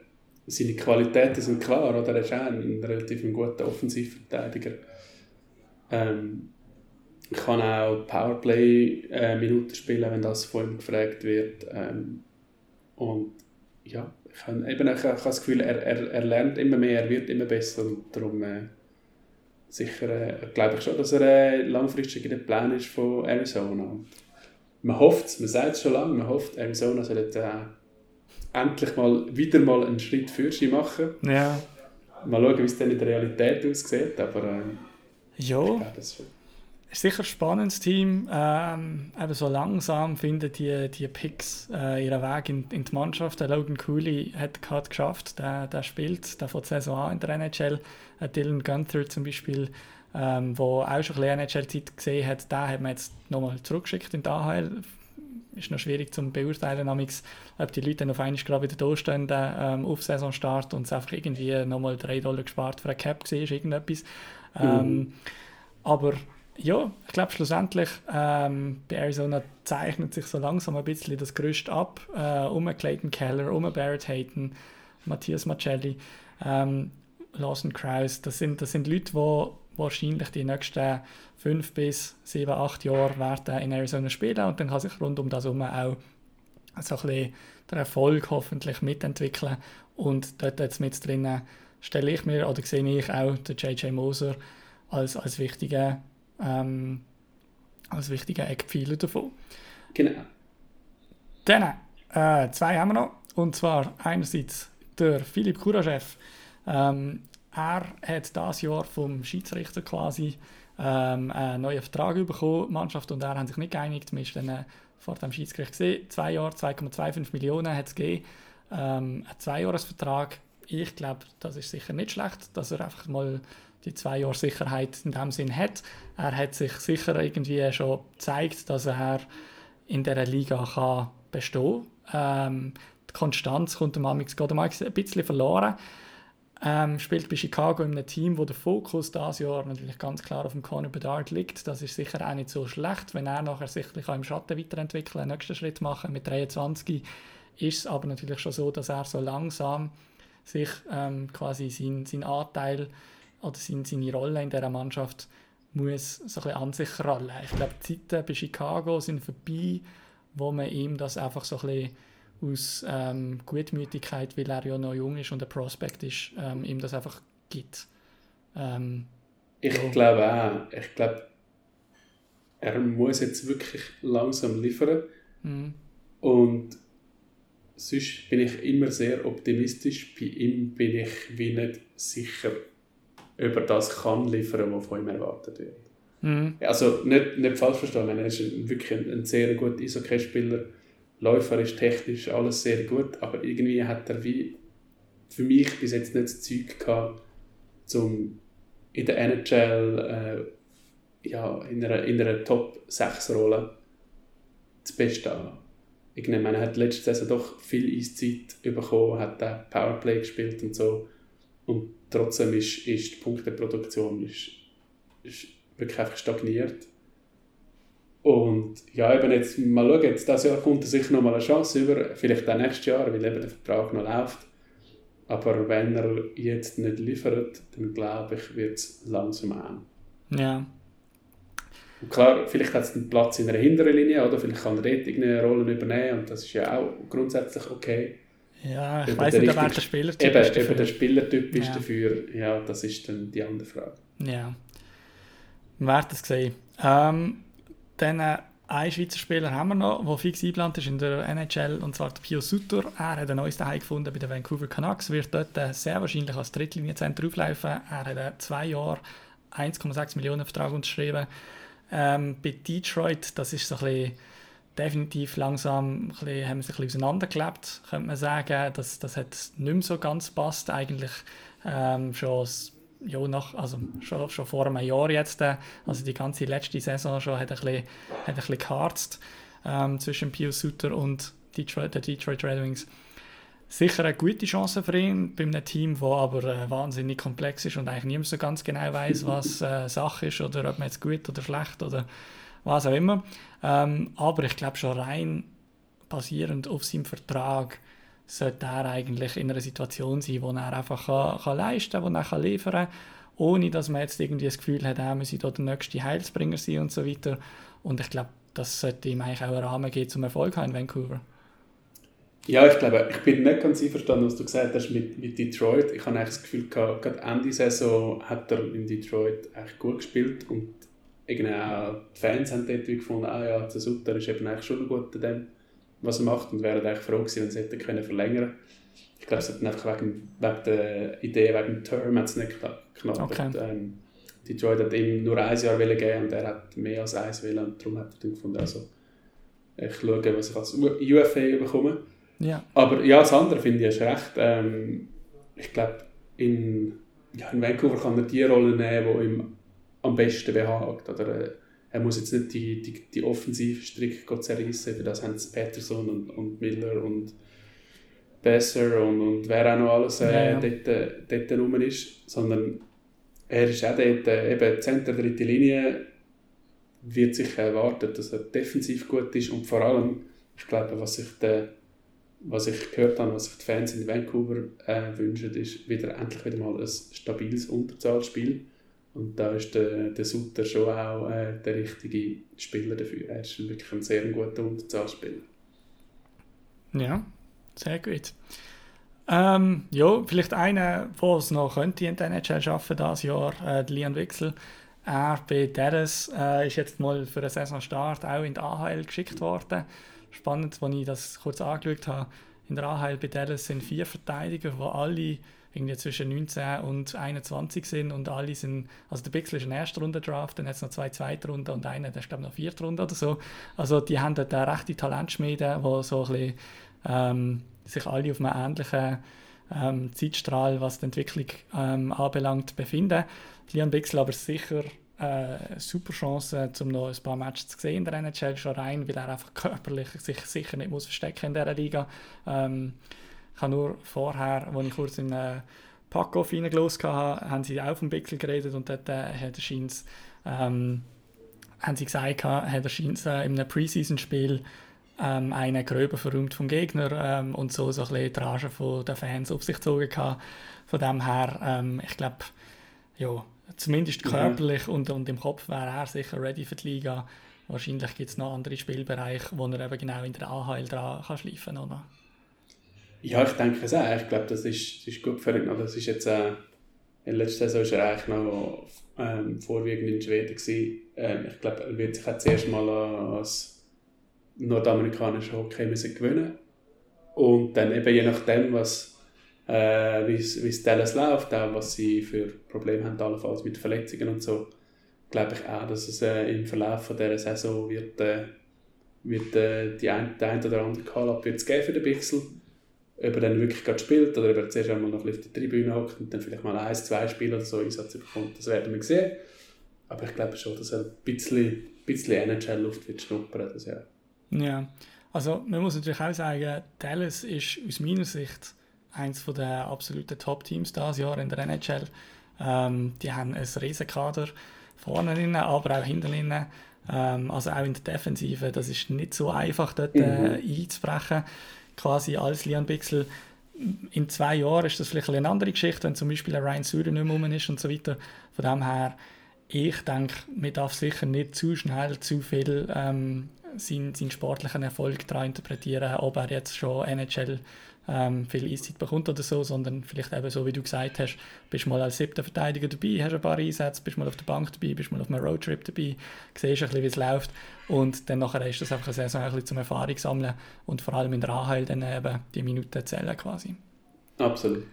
seine Qualitäten sind klar, oder? Er ist auch ein relativ guter Offensivverteidiger. Ähm, ich kann auch Powerplay-Minuten äh, spielen, wenn das von ihm gefragt wird. Ähm, und ja, ich habe, eben, ich habe das Gefühl, er, er, er lernt immer mehr, er wird immer besser und darum äh, sicher äh, glaube ich schon, dass er äh, langfristig in den Plan ist von Arizona. Und man hofft es, man sagt es schon lange, man hofft, Arizona soll jetzt, äh, endlich mal wieder mal einen Schritt für sie machen. Ja. Mal schauen, wie es dann in der Realität aussieht, aber äh, ja. ich glaube, das ist sicher ein spannendes Team. Ähm, eben so langsam finden die, die Picks äh, ihren Weg in, in die Mannschaft. Der Logan Cooley hat gerade geschafft, der, der spielt, der von der Saison an in der NHL. Äh, Dylan Gunther zum Beispiel, ähm, wo auch schon ein bisschen NHL-Zeit gesehen hat, den hat man jetzt nochmal zurückgeschickt in die AHL. Ist noch schwierig zu beurteilen, ob die Leute dann auf einmal gerade wieder da stehen ähm, auf Saisonstart und es einfach irgendwie nochmal 3 Dollar gespart für eine Cap war, irgendetwas. Mhm. Ähm, aber ja, ich glaube schlussendlich ähm, bei Arizona zeichnet sich so langsam ein bisschen das Gerüst ab, äh, um Clayton Keller, um Barrett Hayton, Matthias Macelli, ähm, Lawson Krause. Das sind, das sind Leute, die wahrscheinlich die nächsten fünf bis sieben, acht Jahre werden in Arizona spielen und dann kann sich rund um das herum auch so ein bisschen der Erfolg hoffentlich mitentwickeln und dort jetzt mit drinnen stelle ich mir oder sehe ich auch den J.J. Moser als, als wichtigen ähm, als wichtiger Eckpfeiler davon. Genau. Dann, äh, zwei haben wir noch. Und zwar einerseits der Philipp Kuraschew. Ähm, er hat dieses Jahr vom Schiedsrichter quasi ähm, einen neuen Vertrag bekommen. Die Mannschaft und er haben sich nicht geeinigt. Wir haben dann äh, vor dem Schiedsgericht gesehen. Zwei Jahre, 2,25 Millionen hat es gegeben. Ähm, ein Zweijahresvertrag. Ich glaube, das ist sicher nicht schlecht, dass er einfach mal die zwei Jahre Sicherheit in dem Sinn hat. Er hat sich sicher irgendwie schon gezeigt, dass er in dieser Liga kann bestehen kann. Ähm, die Konstanz kommt dem Amix gerade ein bisschen verloren. Ähm, spielt bei Chicago in einem Team, wo der Fokus dieses Jahr natürlich ganz klar auf dem Conor Bedard liegt. Das ist sicher auch nicht so schlecht, wenn er nachher sich im Schatten weiterentwickeln, einen nächsten Schritt machen mit 23. Ist es aber natürlich schon so, dass er so langsam sich ähm, quasi seinen sein Anteil oder seine, seine Rolle in dieser Mannschaft muss so ein bisschen an sich rallen. Ich glaube, die Zeiten bei Chicago sind vorbei, wo man ihm das einfach so ein bisschen aus ähm, Gutmütigkeit, weil er ja noch jung ist und ein Prospect ist, ähm, ihm das einfach gibt. Ähm, ich ja. glaube auch. Ich glaube, er muss jetzt wirklich langsam liefern. Mhm. Und sonst bin ich immer sehr optimistisch. Bei ihm bin ich wie nicht sicher, über das kann liefern, was von ihm erwartet wird. Mhm. Also nicht, nicht falsch verstanden, er ist wirklich ein, ein sehr guter Eishockey-Spieler, Läufer ist technisch alles sehr gut, aber irgendwie hat er wie für mich bis jetzt nicht das Zeug gehabt, um in der NHL äh, ja, in einer, in einer Top-6-Rolle zu bestehen. Ich meine, er hat letzte Saison doch viel Eiszeit bekommen, hat auch Powerplay gespielt und so. Und trotzdem ist, ist die Punkteproduktion ist, ist wirklich einfach stagniert. Und ja, eben jetzt mal schauen, jetzt dieses Jahr kommt er sicher noch mal eine Chance über, vielleicht auch nächstes Jahr, weil eben der Vertrag noch läuft. Aber wenn er jetzt nicht liefert, dann glaube ich, wird es langsam eng. Ja. Und klar, vielleicht hat es einen Platz in einer hinteren Linie oder vielleicht kann er dort irgendeine Rolle übernehmen und das ist ja auch grundsätzlich okay. Ja, ich Eben weiß nicht, wer der Spielertyp Eben, ist. eben dafür. der Spielertyp ist Ja. dafür, ja, das ist dann die andere Frage. Ja. Wir werden es sehen. Ähm, dann äh, einen Schweizer Spieler haben wir noch, der fix eingeplant ist in der NHL, und zwar der Pio Sutter. Er hat ein neues Zuhause gefunden bei den Vancouver Canucks, wird dort äh, sehr wahrscheinlich als Drittlinienzentrum auflaufen. Er hat einen zwei Jahre 1,6 Millionen Vertrag unterschrieben. Ähm, bei Detroit, das ist so ein bisschen definitiv langsam bisschen, haben sie ein bisschen auseinandergelebt, könnte man sagen. Das, das hat nicht mehr so ganz passt. Eigentlich ähm, schon, ja, nach, also schon, schon vor einem Jahr jetzt, äh, also die ganze letzte Saison schon, hat ein bisschen, hat ein bisschen geharzt ähm, zwischen Pius Suter und Detroit, der Detroit Red Wings. Sicher eine gute Chance für ihn bei einem Team, das aber äh, wahnsinnig komplex ist und eigentlich niemand so ganz genau weiß, was äh, Sache ist oder ob man jetzt gut oder schlecht oder was auch immer. Ähm, aber ich glaube schon rein basierend auf seinem Vertrag sollte er eigentlich in einer Situation sein, wo er einfach kann, kann leisten kann, wo er kann liefern kann, ohne dass man jetzt irgendwie das Gefühl hat, er müsse da der nächste Heilsbringer sein und so weiter. Und ich glaube, das sollte ihm eigentlich auch einen Rahmen geben zum Erfolg haben in Vancouver. Ja, ich glaube, ich bin nicht ganz einverstanden, was du gesagt hast mit, mit Detroit. Ich habe eigentlich das Gefühl gerade Ende Saison hat er in Detroit echt gut gespielt und irgendwie auch die Fans haben dort gefunden, ah ja, der Sutter ist eben eigentlich schon gut in dem, was er macht und wären eigentlich froh gewesen, wenn sie hätten können verlängern Ich glaube, es hat einfach wegen, wegen der Idee, wegen dem Term hat es nicht geknappt. Okay. Ähm, Detroit hat ihm nur ein Jahr geben und er hat mehr als eins wollen und darum hat er dann gefunden, also ich schaue, was ich als UFA bekomme. Ja, Aber ja, das andere finde ich, hast recht. Ähm, ich glaube, in, ja, in Vancouver kann er die Rolle nehmen, die ihm am besten behagt. Oder, äh, er muss jetzt nicht die, die, die offensive Stricke zerreißen, für das haben Peterson und, und Miller und Besser und, und wer auch noch alles äh, Ja, ja. dort, äh, dort rum ist, sondern er ist auch dort, äh, eben Center, dritte Linie, wird sicher erwartet, dass er defensiv gut ist und vor allem, ich glaube, was sich der was ich gehört habe, was sich die Fans in Vancouver äh, wünschen, ist wieder, endlich wieder mal ein stabiles Unterzahlspiel. Und da ist der, der Sutter schon auch äh, der richtige Spieler dafür. Er ist wirklich ein sehr guter Unterzahlspieler. ja, sehr gut. Ähm, ja, vielleicht einer, der es noch könnte in der NHL schaffen dieses Jahr, äh, Lian Wechsel. Er bei Dallas äh, ist jetzt mal für einen Saisonstart auch in die AHL geschickt worden. Spannend, als ich das kurz angeschaut habe. In der AHL bei Dallas sind vier Verteidiger, die alle irgendwie zwischen 19 und 21 sind und alle sind, also der Bixel ist ein erster Runde Draft, dann hat es noch zwei zweite Runde und einer, der ist glaube ich noch vierte Runde oder so. Also die haben dort eine rechte Talentschmiede, die so ein bisschen, ähm, sich alle auf einem ähnlichen ähm, Zeitstrahl, was die Entwicklung ähm, anbelangt, befinden. Leon Bixel aber sicher äh, super Chance, um noch ein paar Matches zu sehen in der NHL schon rein, weil er einfach körperlich sich sicher nicht muss verstecken in dieser Liga. Ähm, ich habe nur vorher, als ich kurz in äh, Packoff reingelassen habe, haben sie auch vom Bixel geredet und dort äh, hat er scheint's, ähm, haben sie gesagt, hat er scheint's, äh, in einem Preseason-Spiel ähm, einen gröber verräumt vom Gegner ähm, und so, so ein bisschen die Rage von den Fans auf sich gezogen gehabt. Von dem her, ähm, ich glaube, ja, zumindest Mhm. körperlich und, und im Kopf wäre er sicher ready für die Liga. Wahrscheinlich gibt es noch andere Spielbereiche, wo er eben genau in der AHL dran kann schleifen kann. Ja, ich denke es auch. Ich glaube, das ist, das ist gut für ihn. Das ist jetzt, äh, in der letzten Saison war er eigentlich noch ähm, vorwiegend in Schweden. Ähm, ich glaube, er wird sich auch zuerst mal als nordamerikanischer Hockey müssen gewöhnen Und dann eben je nachdem, was, äh, wie es Dallas läuft, auch was sie für Probleme haben, allenfalls mit Verletzungen und so, glaube ich auch, dass es äh, im Verlauf von dieser Saison wird, äh, wird äh, die ein, der ein oder andere Call-Up geben für den Pixel ob er dann wirklich gerade spielt oder ob er zuerst einmal noch ein bisschen auf der Tribüne hockt und dann vielleicht mal ein, zwei Spiele oder so Einsatz bekommt, das werden wir sehen. Aber ich glaube schon, dass er ein bisschen, bisschen NHL-Luft wird schnuppern. Das, ja. Ja, also man muss natürlich auch sagen, Dallas ist aus meiner Sicht eines der absoluten Top-Teams dieses Jahr in der NHL. Ähm, die haben ein riesen Kader vorne drin, aber auch hinten drin. Ähm, also auch in der Defensive, das ist nicht so einfach dort äh, einzubrechen, quasi als Leon Bixel. in zwei Jahren ist das vielleicht eine andere Geschichte, wenn zum Beispiel Ryan Suder nicht mehr rum ist und so weiter. Von dem her, ich denke, man darf sicher nicht zu schnell zu viel ähm, seinen, seinen sportlichen Erfolg daran interpretieren, ob er jetzt schon NHL ähm, viel Eiszeit bekommt oder so, sondern vielleicht eben so, wie du gesagt hast, bist mal als siebter Verteidiger dabei, hast ein paar Einsätze, bist mal auf der Bank dabei, bist mal auf einem Roadtrip dabei, siehst ein bisschen, wie es läuft und dann nachher ist das einfach eine Saison ein bisschen zum Erfahrung sammeln und vor allem in der AHL dann eben die Minuten zählen quasi. Absolut.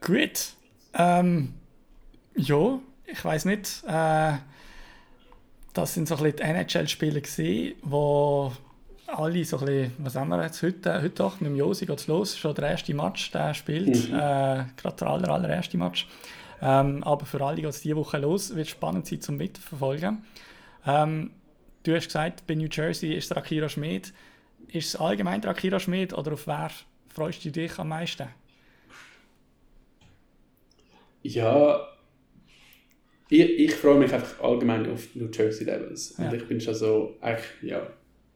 Gut. Ähm, ja, ich weiß nicht. Äh, das sind so ein bisschen die NHL-Spiele gesehen, wo alle so ein bisschen, was haben wir jetzt heute, heute doch, mit dem Josi geht es los, schon der erste Match, der spielt, mhm. äh, gerade der aller, allererste Match. Ähm, aber für alle geht es diese Woche los, wird spannend sein zum Mitverfolgen. Ähm, du hast gesagt, bei New Jersey ist der Akira Schmid. Ist es allgemein Akira Schmid oder auf wer freust du dich am meisten? Ja, ich, ich freue mich einfach allgemein auf New Jersey Devils. Ja. Und ich bin schon so, eigentlich, ja,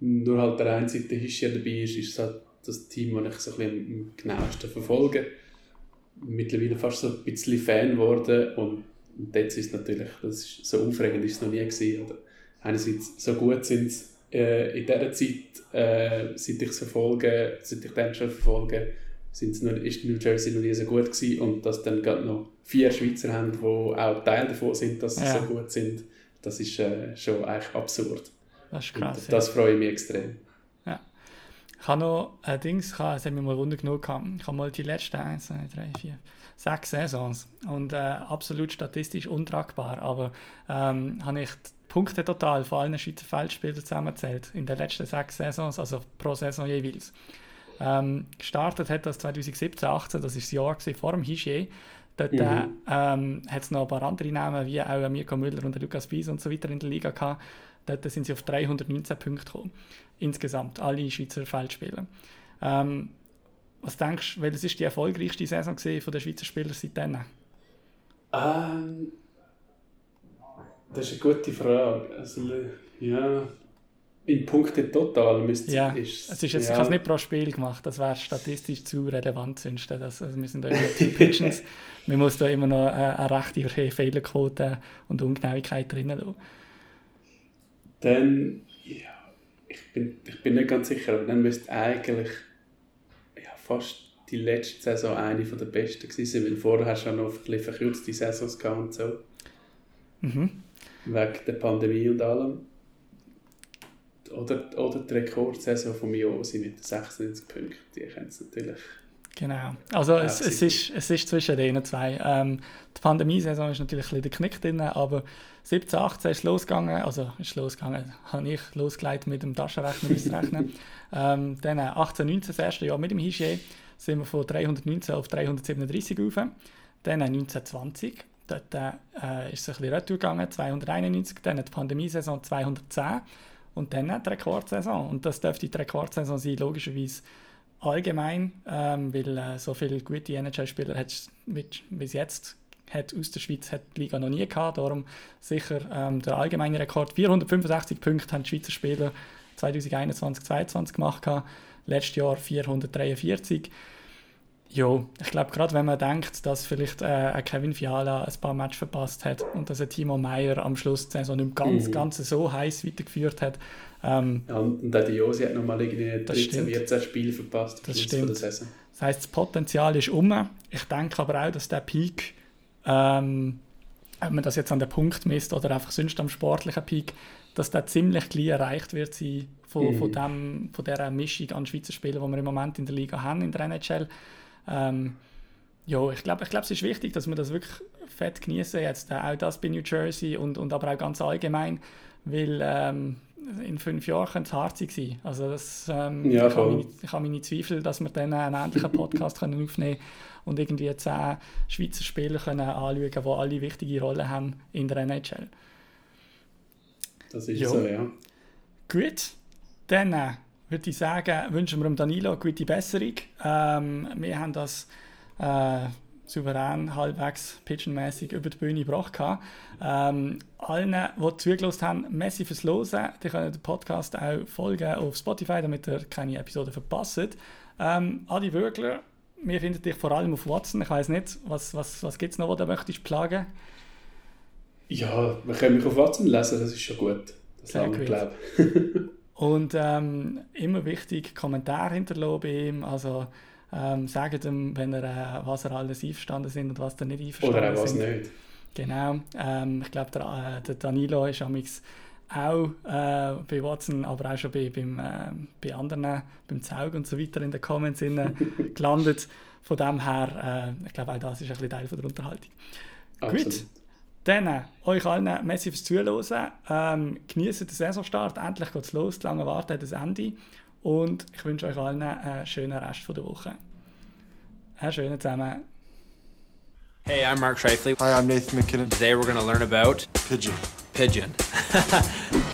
nur halt der einzige, der hier dabei ist, ist halt das Team, das ich so ein bisschen am genauesten verfolge. Mittlerweile fast so ein bisschen Fan geworden und, und jetzt ist es natürlich, das ist, so aufregend ist es noch nie gewesen. Oder einerseits so gut sind sie äh, in dieser Zeit, äh, seit ich es verfolge, seit ich den schon verfolge, sind noch, ist New Jersey noch nie so gut gewesen und dass dann gerade noch vier Schweizer haben, die auch Teil davon sind, dass sie ja. so gut sind, das ist äh, schon eigentlich absurd. Das ist krass. Und das ja. freue ich mich extrem. Ja. Ich habe noch ein Ding, es hat mich mal Wunder genug gehabt. Ich habe mal die letzten 1, 2, 3, 4, sechs Saisons und äh, absolut statistisch untragbar, aber ähm, habe ich die Punkte total von allen Schweizer Feldspielern zusammengezählt in den letzten sechs Saisons, also pro Saison jeweils. Ähm, gestartet hat das 2017, 18, das war das Jahr vor dem Hischier. Dort mhm. äh, ähm, hat es noch ein paar andere Namen, wie auch Mirko Müller und Lukas Bies und so weiter in der Liga gehabt. Dort sind sie auf 319 Punkte gekommen. Insgesamt, alle Schweizer Feldspieler. Ähm, was denkst du, welches ist die erfolgreichste Saison von den Schweizer Spielern seitdem? Ähm, das ist eine gute Frage. Also, ja, in Punkten total müsste ja, ist es. Ist jetzt, ja. Ich habe es nicht pro Spiel gemacht, das wäre statistisch zu relevant sonst. Das, also wir sind da immer Team Pigeons. Man muss da immer noch eine, eine rechte Fehlerquote und Ungenauigkeit drin lassen. Dann, ja, ich bin, ich bin nicht ganz sicher, aber dann müsste eigentlich ja, fast die letzte Saison eine von der besten gewesen sein, weil vorher hast du noch ein verkürzte Saisons gehabt und so. Mhm. Wegen der Pandemie und allem. Oder, oder die Rekordsaison von Miosi mit 96 Punkten, die kennen es natürlich. Genau, also es, es, ist, es ist zwischen den zwei. Ähm, die Pandemie-Saison ist natürlich ein bisschen der Knick drin, aber 17, 18 ist losgegangen, also ist losgegangen, habe ich losgelegt mit dem Taschenrechner auszurechnen. ähm, dann 18, 19, das erste Jahr mit dem Hygiene, sind wir von 319 auf 337 rauf. Dann 1920, dort äh, ist es ein bisschen retour gegangen, 291, dann die Pandemie-Saison 210 und dann die Rekordsaison. Und das dürfte die Rekordsaison sein, logischerweise allgemein, ähm, weil äh, so viele gute NHL-Spieler hat bis jetzt hat aus der Schweiz hat die Liga noch nie gehabt. Darum sicher ähm, der allgemeine Rekord. 465 Punkte haben die Schweizer Spieler 2021 2022 gemacht. Letztes Jahr 443. Ja, ich glaube, gerade wenn man denkt, dass vielleicht äh, Kevin Fiala ein paar Matches verpasst hat und dass ein Timo Meyer am Schluss die Saison nicht ganz, mhm. ganz so heiß weitergeführt hat. Ähm, ja, und die Josi hat nochmal irgendwie 13, 14 Spiele verpasst das stimmt. der Saison. Das heisst, das Potenzial ist um. Ich denke aber auch, dass der Peak, ähm, ob man das jetzt an den Punkt misst oder einfach sonst am sportlichen Peak, dass der ziemlich gleich erreicht wird sein von, mhm. von, dem, von dieser Mischung an Schweizer Spielern, die wir im Moment in der Liga haben, in der NHL. Ähm, ja, ich glaube, ich glaub, es ist wichtig, dass wir das wirklich fett genießen jetzt, äh, auch das bei New Jersey und, und aber auch ganz allgemein, weil ähm, in fünf Jahren könnte es hart sein. Also das, ähm, ja, ich, habe meine, ich habe meine Zweifel, dass wir dann einen ähnlichen Podcast können aufnehmen und irgendwie zehn Schweizer Spieler können anschauen, die alle wichtige Rollen haben in der NHL. Das ist jo. so, ja. Gut, dann äh, würde ich sagen, wünschen wir dem Danilo gute Besserung. Ähm, wir haben das äh, souverän, halbwegs pigeonmäßig über die Bühne gebracht. Ähm, allen, die zugelassen haben, merci fürs Hören. Die können den Podcast auch folgen auf Spotify, damit ihr keine Episode verpasst. Ähm, Adi Wörgler, wir finden dich vor allem auf Watson. Ich weiß nicht, was, was, was gibt es noch, was du möchtest plagen? Ja, wir können mich auf Watson lesen, das ist schon gut. Das lange, glaube Und ähm, immer wichtig, Kommentar hinterlassen bei ihm. Also ähm, sagt ihm, wenn er, äh, was er alles einverstanden sind und was er nicht einverstanden Oder auch was sind. nicht. Genau. Ähm, ich glaube, der, äh, der Danilo ist amix auch äh, bei Watson, aber auch schon bei, beim, äh, bei anderen, beim Zaug und so weiter in den Comments gelandet. Von dem her, äh, ich glaube, auch das ist ein bisschen Teil von der Unterhaltung. Absolut. Gut. Dann äh, euch allen merci fürs Zuhören. Ähm, genießt den Saisonstart. Endlich geht es los. Die lange Warten hat das Ende. Und ich wünsche euch allen einen schönen Rest von der Woche. Einen schönen zusammen. Hey, I'm Mark Shifley. Hi, I'm Nathan McKinnon. Today we're going to learn about Pigeon. pigeon.